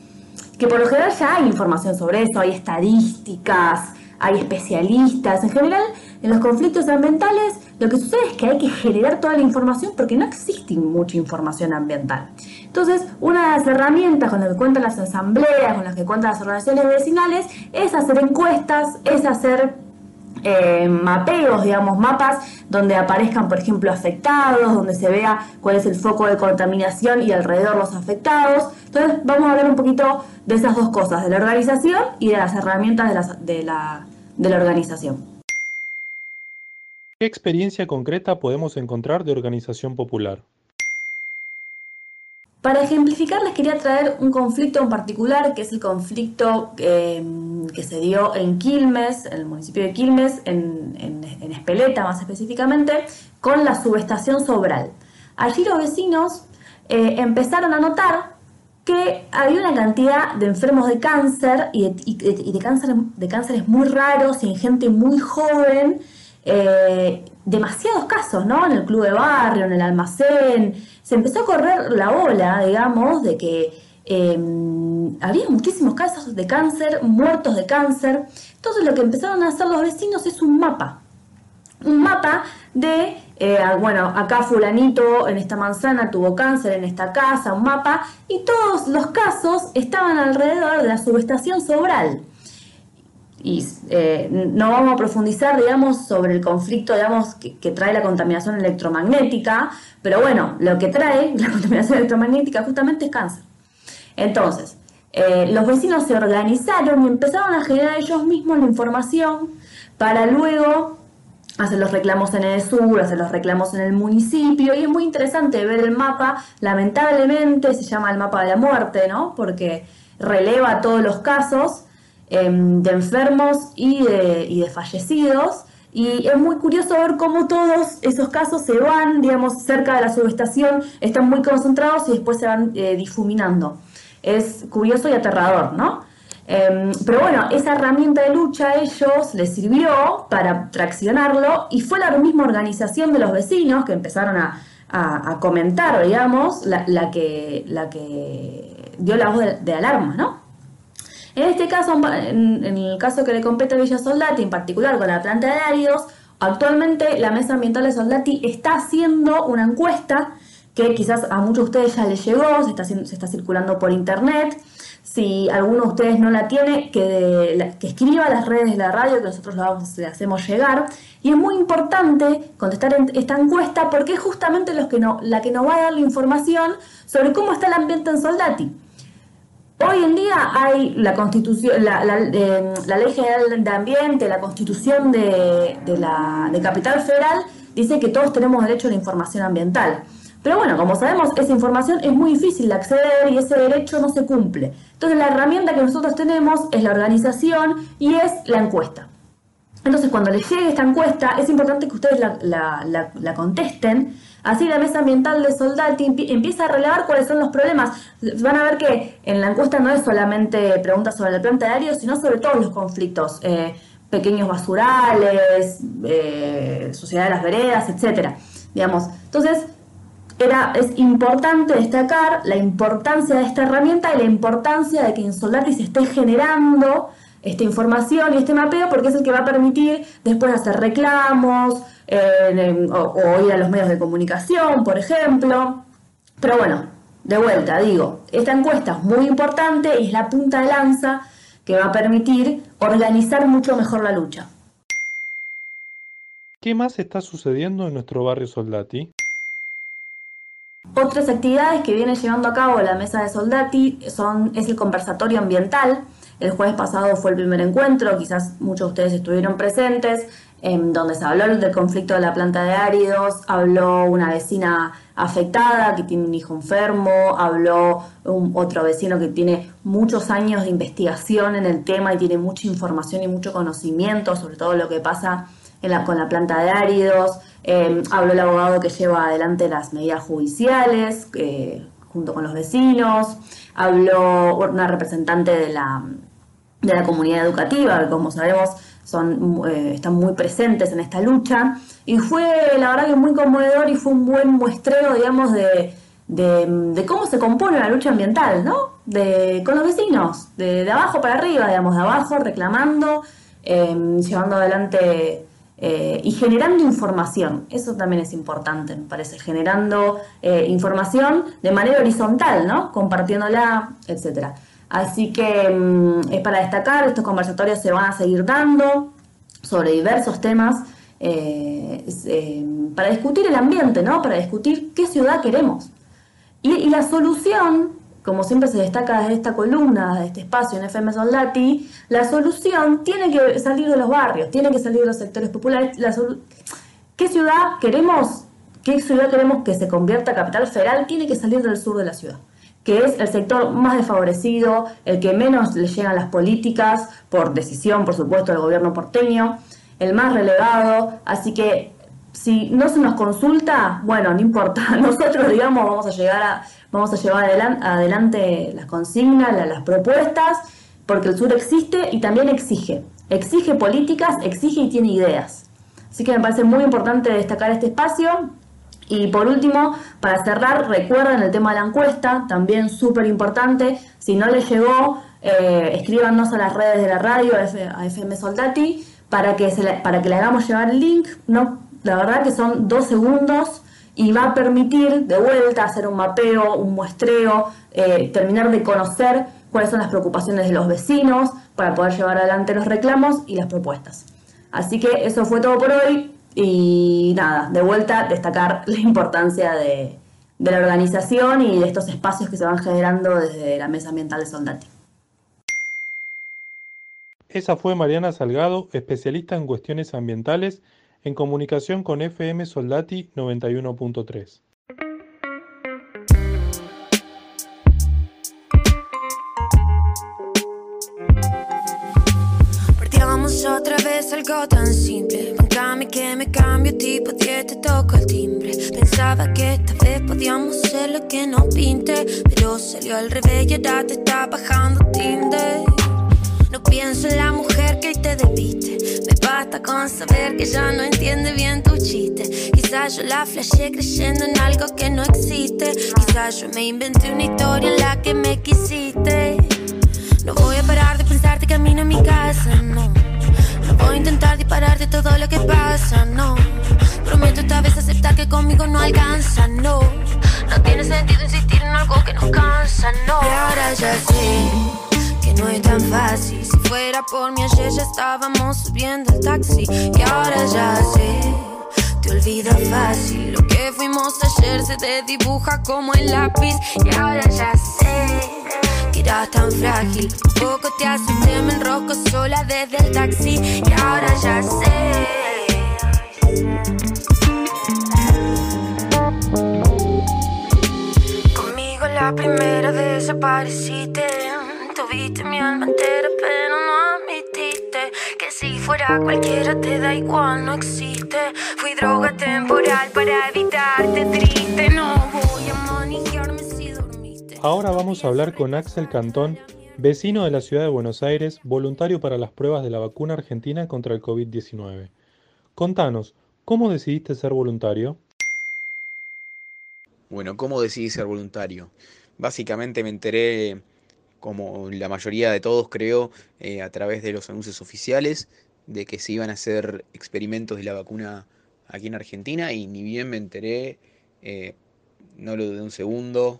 que por lo general ya hay información sobre eso, hay estadísticas, hay especialistas. En general, en los conflictos ambientales, lo que sucede es que hay que generar toda la información porque no existe mucha información ambiental. Entonces, una de las herramientas con las que cuentan las asambleas, con las que cuentan las organizaciones vecinales, es hacer encuestas, es hacer eh, mapeos, digamos, mapas donde aparezcan, por ejemplo, afectados, donde se vea cuál es el foco de contaminación y alrededor los afectados. Entonces, vamos a hablar un poquito de esas dos cosas, de la organización y de las herramientas de, las- de la, de la organización. ¿Qué experiencia concreta podemos encontrar de organización popular? Para ejemplificar, les quería traer un conflicto en particular, que es el conflicto eh, que se dio en Quilmes, en el municipio de Quilmes, en, Espeleta más específicamente, con la subestación Sobral. Allí los vecinos eh, empezaron a notar que había una cantidad de enfermos de cáncer y de cáncer, de cánceres muy raros y en gente muy joven, eh, demasiados casos, ¿no? En el club de barrio, en el almacén, se empezó a correr la ola, digamos, de que eh, había muchísimos casos de cáncer, muertos de cáncer. Entonces lo que empezaron a hacer los vecinos es un mapa, un mapa de, eh, bueno, acá fulanito en esta manzana tuvo cáncer, en esta casa, un mapa, y todos los casos estaban alrededor de la subestación Sobral. Y eh, no vamos a profundizar, digamos, sobre el conflicto, digamos, que, trae la contaminación electromagnética, pero bueno, lo que trae [laughs] la contaminación electromagnética justamente es cáncer. Entonces, eh, los vecinos se organizaron y empezaron a generar ellos mismos la información para luego hacer los reclamos en el sur, hacer los reclamos en el municipio, y es muy interesante ver el mapa, lamentablemente se llama el mapa de la muerte, ¿no? Porque releva todos los casos em, de enfermos y de, y de fallecidos, y es muy curioso ver cómo todos esos casos se van, digamos, cerca de la subestación, están muy concentrados y después se van eh, difuminando. Es curioso y aterrador, ¿no? Em, pero bueno, esa herramienta de lucha a ellos les sirvió para traccionarlo y fue la misma organización de los vecinos que empezaron a, comentar, digamos, la, la que, la que dio la voz de, de alarma, ¿no? En este caso, en, el caso que le compete a Villa Soldati, en particular con la planta de áridos, actualmente la Mesa Ambiental de Soldati está haciendo una encuesta que quizás a muchos de ustedes ya les llegó, se está, se está circulando por internet. Si alguno de ustedes no la tiene, que, la- que escriba a las redes de la radio, que nosotros vamos- le hacemos llegar. Y es muy importante contestar en- esta encuesta porque es justamente los que no, la que nos va a dar la información sobre cómo está el ambiente en Soldati. Hoy en día hay la constitución, la, la, ley general de ambiente, la constitución de, de Capital Federal dice que todos tenemos derecho a la información ambiental. Pero bueno, como sabemos, esa información es muy difícil de acceder y ese derecho no se cumple. Entonces la herramienta que nosotros tenemos es la organización y es la encuesta. Entonces, cuando les llegue esta encuesta, es importante que ustedes la contesten. Así la mesa ambiental de Soldati empie- empieza a relevar cuáles son los problemas. Van a ver que en la encuesta no es solamente preguntas sobre planta de árido, sino sobre todos los conflictos. eh, pequeños basurales, eh, sociedad de las veredas, etcétera. Digamos. Entonces, era, es importante destacar la importancia de esta herramienta y la importancia de que en Soldati se esté generando esta información y este mapeo porque es el que va a permitir después hacer reclamos eh, o, o ir a los medios de comunicación, por ejemplo. Pero bueno, de vuelta, digo, esta encuesta es muy importante y es la punta de lanza que va a permitir organizar mucho mejor la lucha. ¿Qué más está sucediendo en nuestro barrio Soldati? Otras actividades que viene llevando a cabo la mesa de Soldati son, es el conversatorio ambiental. El jueves pasado fue el primer encuentro, quizás muchos de ustedes estuvieron presentes, en donde se habló del conflicto de la planta de áridos, habló una vecina afectada que tiene un hijo enfermo, habló un, otro vecino que tiene muchos años de investigación en el tema y tiene mucha información y mucho conocimiento sobre todo lo que pasa en la- con la planta de áridos. Eh, habló el abogado que lleva adelante las medidas judiciales eh, junto con los vecinos. Habló una representante de la, de la comunidad educativa, que como sabemos son, eh, están muy presentes en esta lucha. Y fue, la verdad, que muy conmovedor y fue un buen muestreo, digamos, de, de, cómo se compone la lucha ambiental, ¿no? De, con los vecinos, de, de abajo para arriba, digamos, de abajo, reclamando, eh, llevando adelante eh, y generando información. Eso también es importante, me parece, generando eh, información de manera horizontal, ¿no? Compartiéndola, etcétera. Así que mm, es para destacar, estos conversatorios se van a seguir dando sobre diversos temas eh, eh, para discutir el ambiente, ¿no? Para discutir qué ciudad queremos. Y, la solución, como siempre se destaca desde esta columna, de este espacio en FM Soldati, la solución tiene que salir de los barrios, tiene que salir de los sectores populares. ¿Qué ciudad queremos? ¿Qué ciudad queremos que se convierta capital federal? Tiene que salir del sur de la ciudad que es el sector más desfavorecido, el que menos le llegan las políticas, por decisión, por supuesto, del gobierno porteño, el más relegado, así que si no se nos consulta, bueno, no importa, [laughs] nosotros, digamos, vamos a llegar a, vamos a llevar adelan- adelante las consignas, la- las propuestas, porque el sur existe y también exige, exige políticas, exige y tiene ideas. Así que me parece muy importante destacar este espacio. Y por último, para cerrar, recuerden el tema de la encuesta, también súper importante. Si no les llegó, eh, escríbanos a las redes de la radio, a FM Soldati, para que, se para que le hagamos llegar el link. No, la verdad que son dos segundos y va a permitir de vuelta hacer un mapeo, un muestreo, eh, terminar de conocer cuáles son las preocupaciones de los vecinos para poder llevar adelante los reclamos y las propuestas. Así que eso fue todo por hoy y nada, de vuelta destacar [laughs] la importancia de, de la organización y de estos espacios que se van generando desde la Mesa Ambiental de Soldati. Esa fue Mariana Salgado, especialista en cuestiones ambientales, en comunicación con FM Soldati 91.3. Partiamo otra vez algo tan simple. Bancame que me cambio tipo 10, te toco el timbre. Pensaba que esta vez podíamos ser lo que nos pinte. Pero salió al revés y ahora te está bajando Tinder. No pienso en la mujer que te debiste. Me basta con saber que ya no entiende bien tu chiste. Quizás yo la flashé creyendo en algo que no existe. Quizás yo me inventé una historia en la que me quisiste. Dispararte todo lo que pasa, no. Prometo esta vez aceptar que conmigo no alcanza, no. No tiene sentido insistir en algo que nos cansa, no. Y ahora ya sé que no es tan fácil. Si fuera por mí ayer ya estábamos subiendo el taxi. Y ahora ya sé, te olvida fácil. Lo que fuimos ayer se te dibuja como el lápiz. Y ahora ya sé eras tan frágil. Poco te asusté, me enrosco sola desde el taxi. Y ahora ya sé. Conmigo la primera desapareciste. Tuviste mi alma entera, pero no admitiste que si fuera cualquiera te da igual, no existe. Fui droga temporal para evitarte triste. No Ahora vamos a hablar con Axel Cantón, vecino de la ciudad de Buenos Aires, voluntario para las pruebas de la vacuna argentina contra el COVID-19. Contanos, ¿cómo decidiste ser voluntario? Bueno, ¿cómo decidí ser voluntario? Básicamente me enteré, como la mayoría de todos creo, eh, a través de los anuncios oficiales, de que se iban a hacer experimentos de la vacuna aquí en Argentina y ni bien me enteré, eh, no lo dudé un segundo,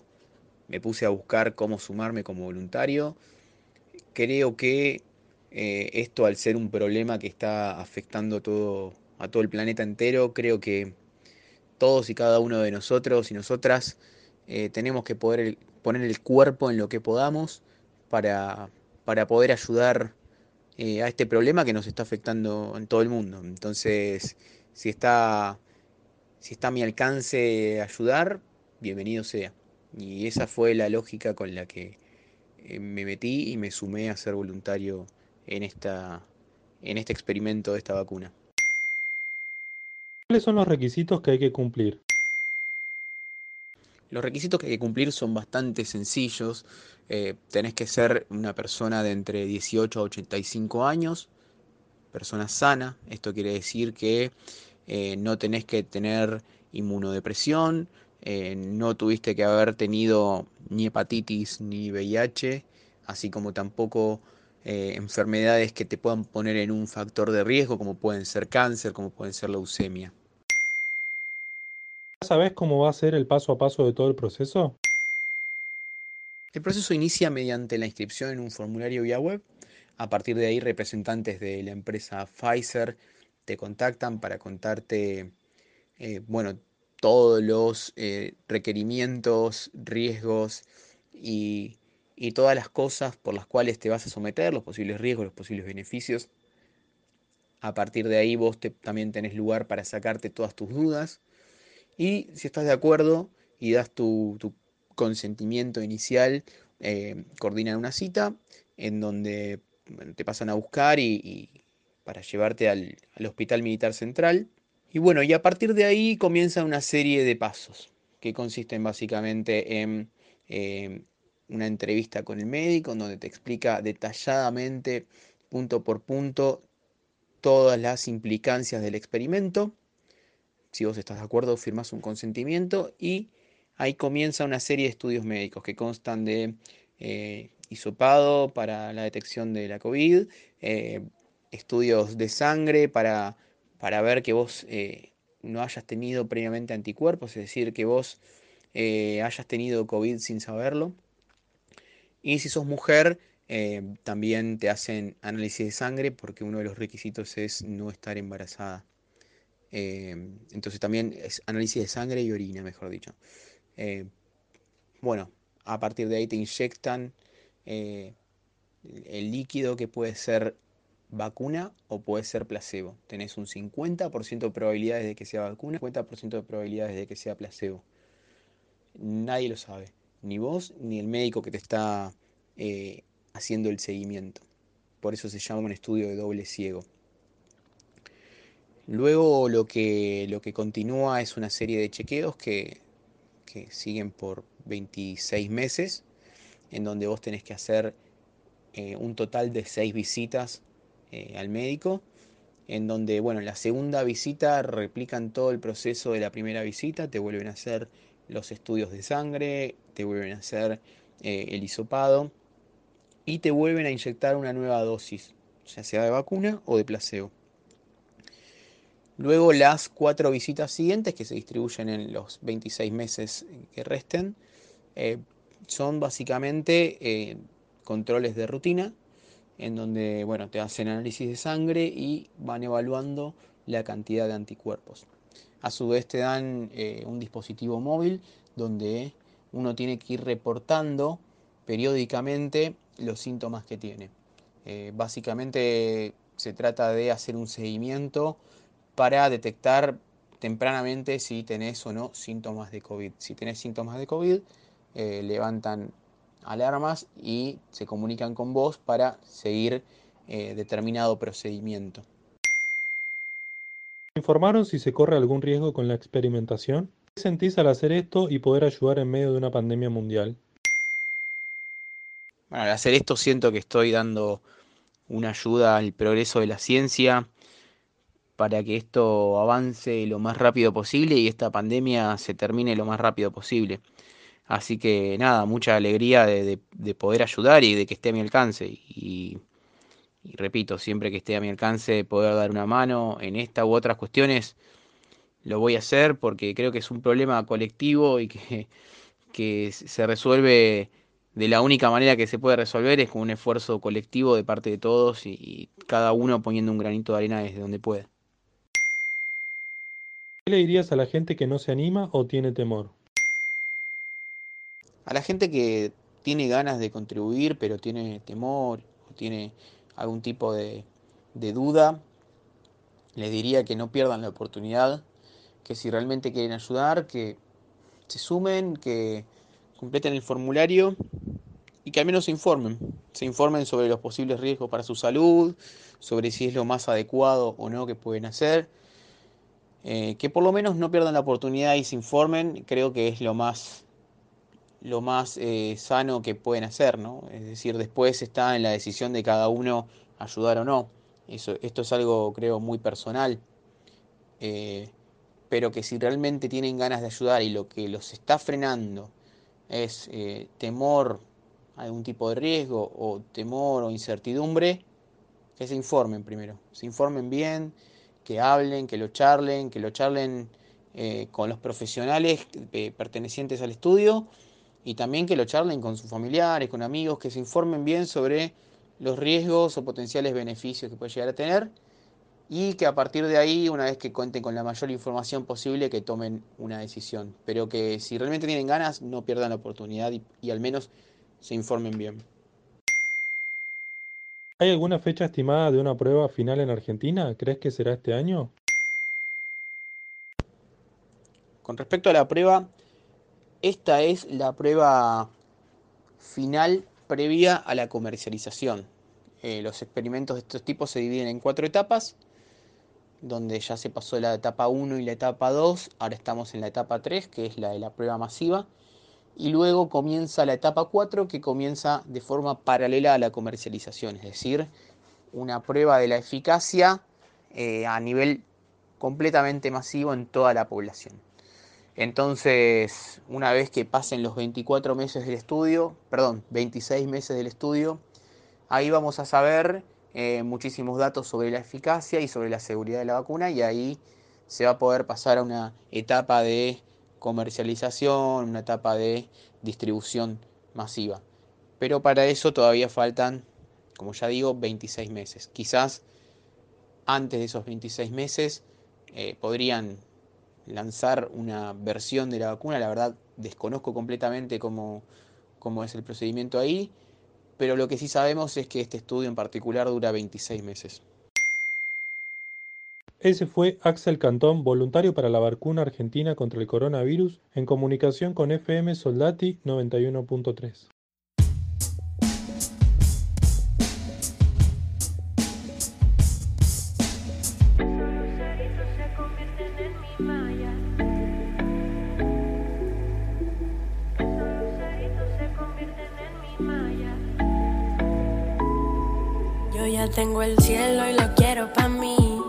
me puse a buscar cómo sumarme como voluntario. Creo que eh, esto al ser un problema que está afectando a todo el planeta entero, creo que todos y cada uno de nosotros y nosotras eh, tenemos que poder poner el cuerpo en lo que podamos para, poder ayudar eh, a este problema que nos está afectando en todo el mundo. Entonces, si está a mi alcance ayudar, bienvenido sea. Y esa fue la lógica con la que eh, me metí y me sumé a ser voluntario en esta, en este experimento de esta vacuna. ¿Cuáles son los requisitos que hay que cumplir? Los requisitos que hay que cumplir son bastante sencillos. Eh, tenés que ser una persona de entre 18 a 85 años, persona sana. Esto quiere decir que eh, no tenés que tener inmunodepresión, eh, no tuviste que haber tenido ni hepatitis ni VIH, así como tampoco eh, enfermedades que te puedan poner en un factor de riesgo, como pueden ser cáncer, como pueden ser leucemia. ¿Ya sabés cómo va a ser el paso a paso de todo el proceso? El proceso inicia mediante la inscripción en un formulario vía web. A partir de ahí, representantes de la empresa Pfizer te contactan para contarte, eh, bueno, todos los eh, requerimientos, riesgos y, todas las cosas por las cuales te vas a someter, los posibles riesgos, los posibles beneficios. A partir de ahí vos también tenés lugar para sacarte todas tus dudas. Y si estás de acuerdo y das tu, consentimiento inicial, eh, coordinan una cita en donde te pasan a buscar y, para llevarte al Hospital Militar Central. Y bueno, y a partir de ahí comienza una serie de pasos que consisten básicamente en eh, una entrevista con el médico, en donde te explica detalladamente, punto por punto, todas las implicancias del experimento. Si vos estás de acuerdo, firmas un consentimiento y ahí comienza una serie de estudios médicos que constan de eh, hisopado para la detección de la COVID, eh, estudios de sangre para, para ver que vos eh, no hayas tenido previamente anticuerpos, es decir, que vos eh, hayas tenido COVID sin saberlo. Y si sos mujer, eh, también te hacen análisis de sangre porque uno de los requisitos es no estar embarazada. Entonces también es análisis de sangre y orina, mejor dicho. Bueno, a partir de ahí te inyectan el líquido que puede ser vacuna o puede ser placebo. Tenés un 50% de probabilidades de que sea vacuna, 50% de probabilidades de que sea placebo. Nadie lo sabe, ni vos ni el médico que te está eh, haciendo el seguimiento. Por eso se llama un estudio de doble ciego. Luego lo que, lo que continúa es una serie de chequeos que, que siguen por 26 meses, en donde vos tenés que hacer eh, un total de 6 visitas eh, al médico, en donde, bueno, en la segunda visita replican todo el proceso de la primera visita, te vuelven a hacer los estudios de sangre, te vuelven a hacer eh, el hisopado y te vuelven a inyectar una nueva dosis, ya sea de vacuna o de placebo. Luego las cuatro visitas siguientes, que se distribuyen en los 26 meses que resten, eh, son básicamente controles de rutina, en donde bueno, te hacen análisis de sangre y van evaluando la cantidad de anticuerpos. A su vez te dan eh, un dispositivo móvil donde uno tiene que ir reportando periódicamente los síntomas que tiene. Eh, básicamente se trata de hacer un seguimiento para detectar tempranamente si tenés o no síntomas de COVID. Si tenés síntomas de COVID, eh, levantan alarmas y se comunican con vos para seguir eh, determinado procedimiento. ¿Informaron si se corre algún riesgo con la experimentación? ¿Qué sentís al hacer esto y poder ayudar en medio de una pandemia mundial? Bueno, al hacer esto siento que estoy dando una ayuda al progreso de la ciencia para que esto avance lo más rápido posible y esta pandemia se termine lo más rápido posible. Así que nada, mucha alegría de, de- de poder ayudar y de que esté a mi alcance. Y, repito, siempre que esté a mi alcance poder dar una mano en esta u otras cuestiones, lo voy a hacer porque creo que es un problema colectivo y que, [laughs] que se resuelve de la única manera que se puede resolver es con un esfuerzo colectivo de parte de todos y, y cada uno poniendo un granito de arena desde donde puede. ¿Qué le dirías a la gente que no se anima o tiene temor? A la gente que tiene ganas de contribuir, pero tiene temor o tiene algún tipo de, duda, les diría que no pierdan la oportunidad, que si realmente quieren ayudar, que se sumen, que completen el formulario y que al menos se informen. Se informen sobre los posibles riesgos para su salud, sobre si es lo más adecuado o no que pueden hacer. Eh, que por lo menos no pierdan la oportunidad y se informen, creo que es lo más lo más eh, sano que pueden hacer, ¿no? Es decir, después está en la decisión de cada uno ayudar o no. Eso, esto es algo, creo, muy personal. Eh, pero que si realmente tienen ganas de ayudar y lo que los está frenando es eh, temor a algún tipo de riesgo o temor o incertidumbre, que se informen primero. Se informen bien, que hablen, que lo charlen, que lo charlen con los profesionales pertenecientes al estudio y también que lo charlen con sus familiares, con amigos, que se informen bien sobre los riesgos o potenciales beneficios que puede llegar a tener y que a partir de ahí, una vez que cuenten con la mayor información posible, que tomen una decisión. Pero que si realmente tienen ganas, no pierdan la oportunidad y, y al menos se informen bien. ¿Hay alguna fecha estimada de una prueba final en Argentina? ¿Crees que será este año? Con respecto a la prueba, esta es la prueba final previa a la comercialización. Eh, los experimentos de estos tipos se dividen en cuatro etapas, donde ya se pasó la etapa 1 y la etapa 2, ahora estamos en la etapa 3, que es la de la prueba masiva, y luego comienza la etapa 4, que comienza de forma paralela a la comercialización, es decir, una prueba de la eficacia eh, a nivel completamente masivo en toda la población. Entonces, una vez que pasen los 24 meses del estudio, perdón, 26 meses del estudio, ahí vamos a saber eh, muchísimos datos sobre la eficacia y sobre la seguridad de la vacuna y ahí se va a poder pasar a una etapa de comercialización, una etapa de distribución masiva. Pero para eso todavía faltan, como ya digo, 26 meses. Quizás antes de esos 26 meses eh, podrían lanzar una versión de la vacuna. La verdad, desconozco completamente cómo, cómo es el procedimiento ahí, pero lo que sí sabemos es que este estudio en particular dura 26 meses. Ese fue Axel Cantón, voluntario para la vacuna argentina contra el coronavirus, en comunicación con FM Soldati 91.3. ya tengo el cielo y lo quiero pa' mí.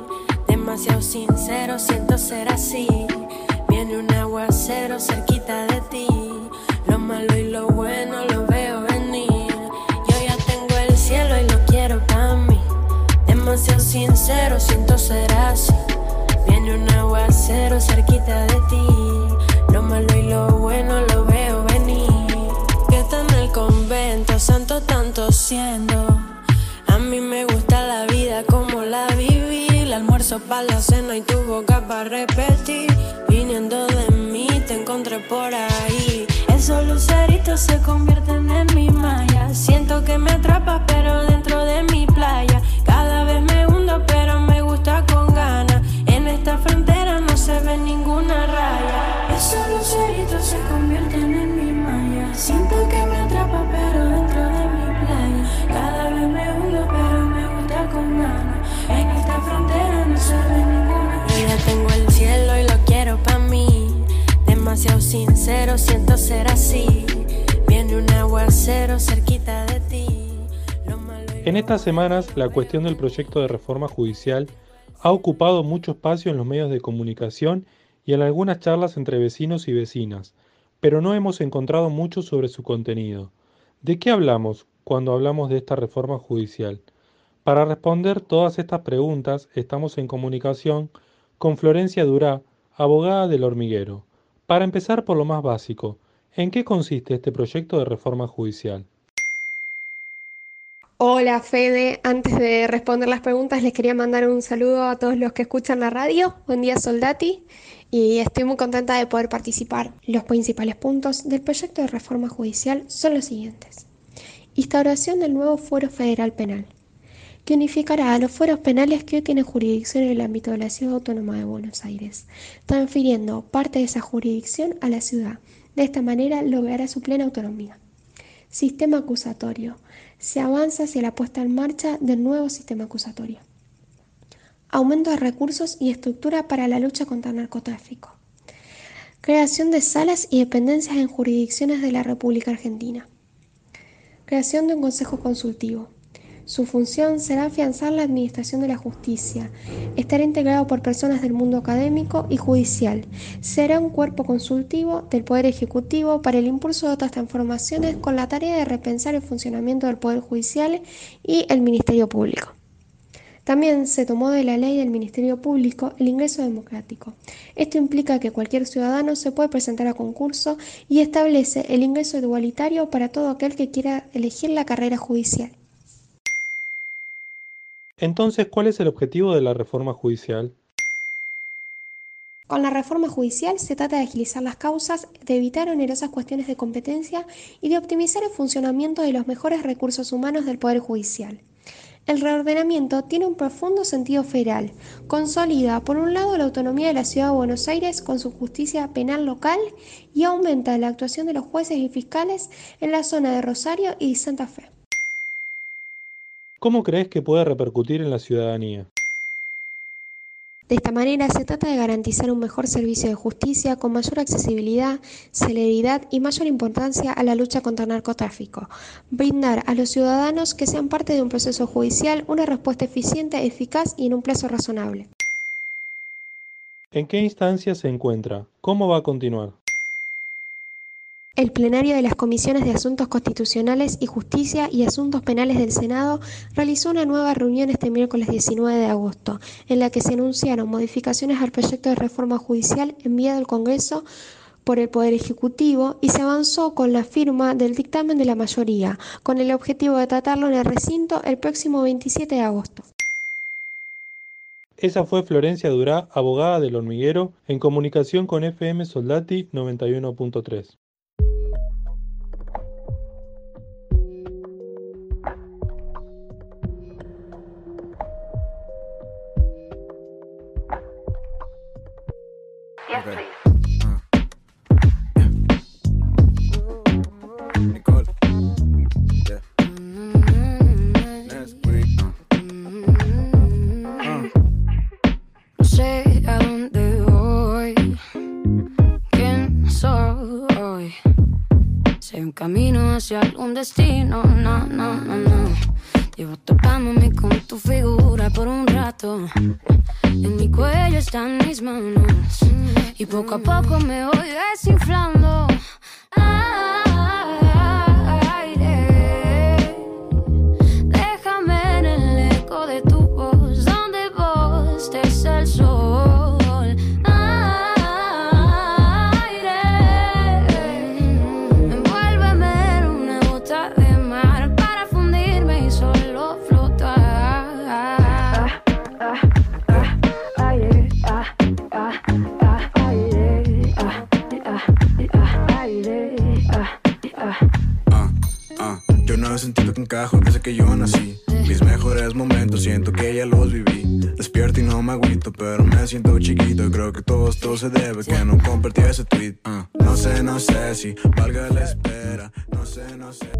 Demasiado sincero, siento ser así. Viene un aguacero cerquita de ti. Lo malo y lo bueno lo veo venir. Yo ya tengo el cielo y lo quiero pa' mí. Demasiado sincero, siento ser así. Viene un aguacero cerquita de ti. Lo malo y lo bueno lo veo venir. Que está en el convento, santo tanto siendo. Mí me gusta la vida como la viví. El almuerzo para la cena y tu boca para repetir. Viniendo de mí, te encontré por ahí. Esos luceritos se convierten en mi malla. Siento que me atrapas, pero dentro de mi playa. Cada vez me hundo, pero me gusta con ganas. En esta frontera no se ve ninguna raya. Esos luceritos se convierten en mi malla. Siento que me Yo ya tengo el cielo y lo quiero pa' mí. Demasiado sincero, siento ser así. Viene un aguacero cerquita de ti. Lo malo y En estas semanas, la cuestión del proyecto de reforma judicial ha ocupado mucho espacio en los medios de comunicación y en algunas charlas entre vecinos y vecinas, pero no hemos encontrado mucho sobre su contenido. ¿De qué hablamos cuando hablamos de esta reforma judicial? Para responder todas estas preguntas estamos en comunicación con Florencia Durá, abogada del hormiguero. Para empezar por lo más básico, ¿en qué consiste este proyecto de reforma judicial? Hola Fede, antes de responder las preguntas les quería mandar un saludo a todos los que escuchan la radio. Buen día Soldati y estoy muy contenta de poder participar. Los principales puntos del proyecto de reforma judicial son los siguientes. Instauración del nuevo Fuero Federal Penal, que unificará a los fueros penales que hoy tienen jurisdicción en el ámbito de la Ciudad Autónoma de Buenos Aires, transfiriendo parte de esa jurisdicción a la ciudad. De esta manera logrará su plena autonomía. Sistema acusatorio. Se avanza hacia la puesta en marcha del nuevo sistema acusatorio. Aumento de recursos y estructura para la lucha contra el narcotráfico. Creación de salas y dependencias en jurisdicciones de la República Argentina. Creación de un Consejo Consultivo. Su función será afianzar la administración de la justicia. Estará integrado por personas del mundo académico y judicial. Será un cuerpo consultivo del Poder Ejecutivo para el impulso de otras transformaciones con la tarea de repensar el funcionamiento del Poder Judicial y el Ministerio Público. También se tomó de la ley del Ministerio Público el ingreso democrático. Esto implica que cualquier ciudadano se puede presentar a concurso y establece el ingreso igualitario para todo aquel que quiera elegir la carrera judicial. Entonces, ¿cuál es el objetivo de la reforma judicial? Con la reforma judicial se trata de agilizar las causas, de evitar onerosas cuestiones de competencia y de optimizar el funcionamiento de los mejores recursos humanos del Poder Judicial. El reordenamiento tiene un profundo sentido federal. Consolida, por un lado, la autonomía de la Ciudad de Buenos Aires con su justicia penal local y aumenta la actuación de los jueces y fiscales en la zona de Rosario y Santa Fe. ¿Cómo crees que puede repercutir en la ciudadanía? De esta manera se trata de garantizar un mejor servicio de justicia con mayor accesibilidad, celeridad y mayor importancia a la lucha contra el narcotráfico. Brindar a los ciudadanos que sean parte de un proceso judicial una respuesta eficiente, eficaz y en un plazo razonable. ¿En qué instancia se encuentra? ¿Cómo va a continuar? El plenario de las Comisiones de Asuntos Constitucionales y Justicia y Asuntos Penales del Senado realizó una nueva reunión este miércoles 19 de agosto, en la que se anunciaron modificaciones al proyecto de reforma judicial enviado al Congreso por el Poder Ejecutivo y se avanzó con la firma del dictamen de la mayoría, con el objetivo de tratarlo en el recinto el próximo 27 de agosto. Esa fue Florencia Durá, abogada del hormiguero, en comunicación con FM Soldati 91.3. destino, no, no, no, no. Llevo topándome con tu figura por un rato. En mi cuello están mis manos y poco a poco me voy desinflando. Ah, yo no he sentido que encajo desde que yo nací. Mis mejores momentos siento que ya los viví. Despierto y no me agüito, pero me siento chiquito. Y creo que todo esto se debe que no compartí ese tweet. Ah, no sé, no sé si valga la espera. No sé, no sé.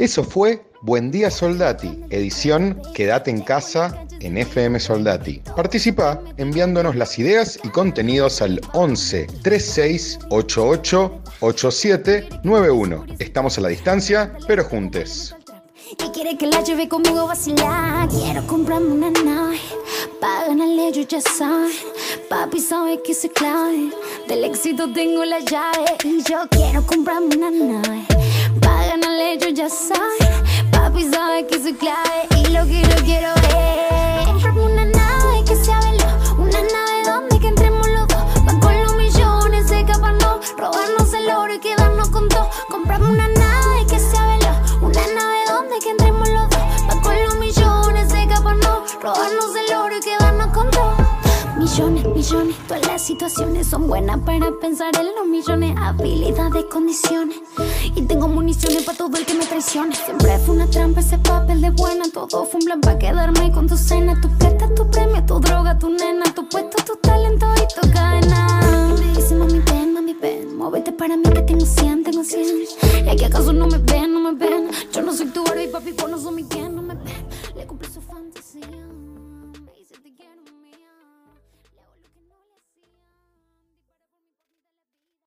Eso fue Buen Día Soldati, edición Quédate en casa en FM Soldati. Participa enviándonos las ideas y contenidos al 11 36 88 87 91. Estamos a la distancia, pero juntes. Y quiere que la lleve conmigo a vacilar. Quiero comprarme una nave. Pa' ganarle yo ya sabe. Papi sabe que soy clave. Del éxito tengo la llave. Y yo quiero comprarme una nave. Pa' ganarle yo ya sabe. Papi sabe que soy clave. Y lo que yo quiero es. Comprarme una nave que sea veloz. Una nave donde que entremos los dos. Pa' con los millones escaparnos. Robarnos el oro y quedarnos con todo. Comprarme una nave que sea veloz. Una nave donde que entremos los dos. Pa' con los millones escaparnos. Robarnos el oro y quedarnos. Millones, millones, todas las situaciones son buenas para pensar en los millones. Habilidades, condiciones. Y tengo municiones para todo el que me traicione. Siempre fue una trampa ese papel de buena. Todo fue un plan para quedarme con tu cena. Tu plata, tu premio, tu droga, tu nena. Tu puesto, tu talento y tu cadena. Me dice mami, ven, mami, ven. Móvete para mí que tengo 100, tengo 100. Y aquí acaso no me ven, no me ven. Yo no soy tu Barbie, papi, vos no sos mi quien, no me ven.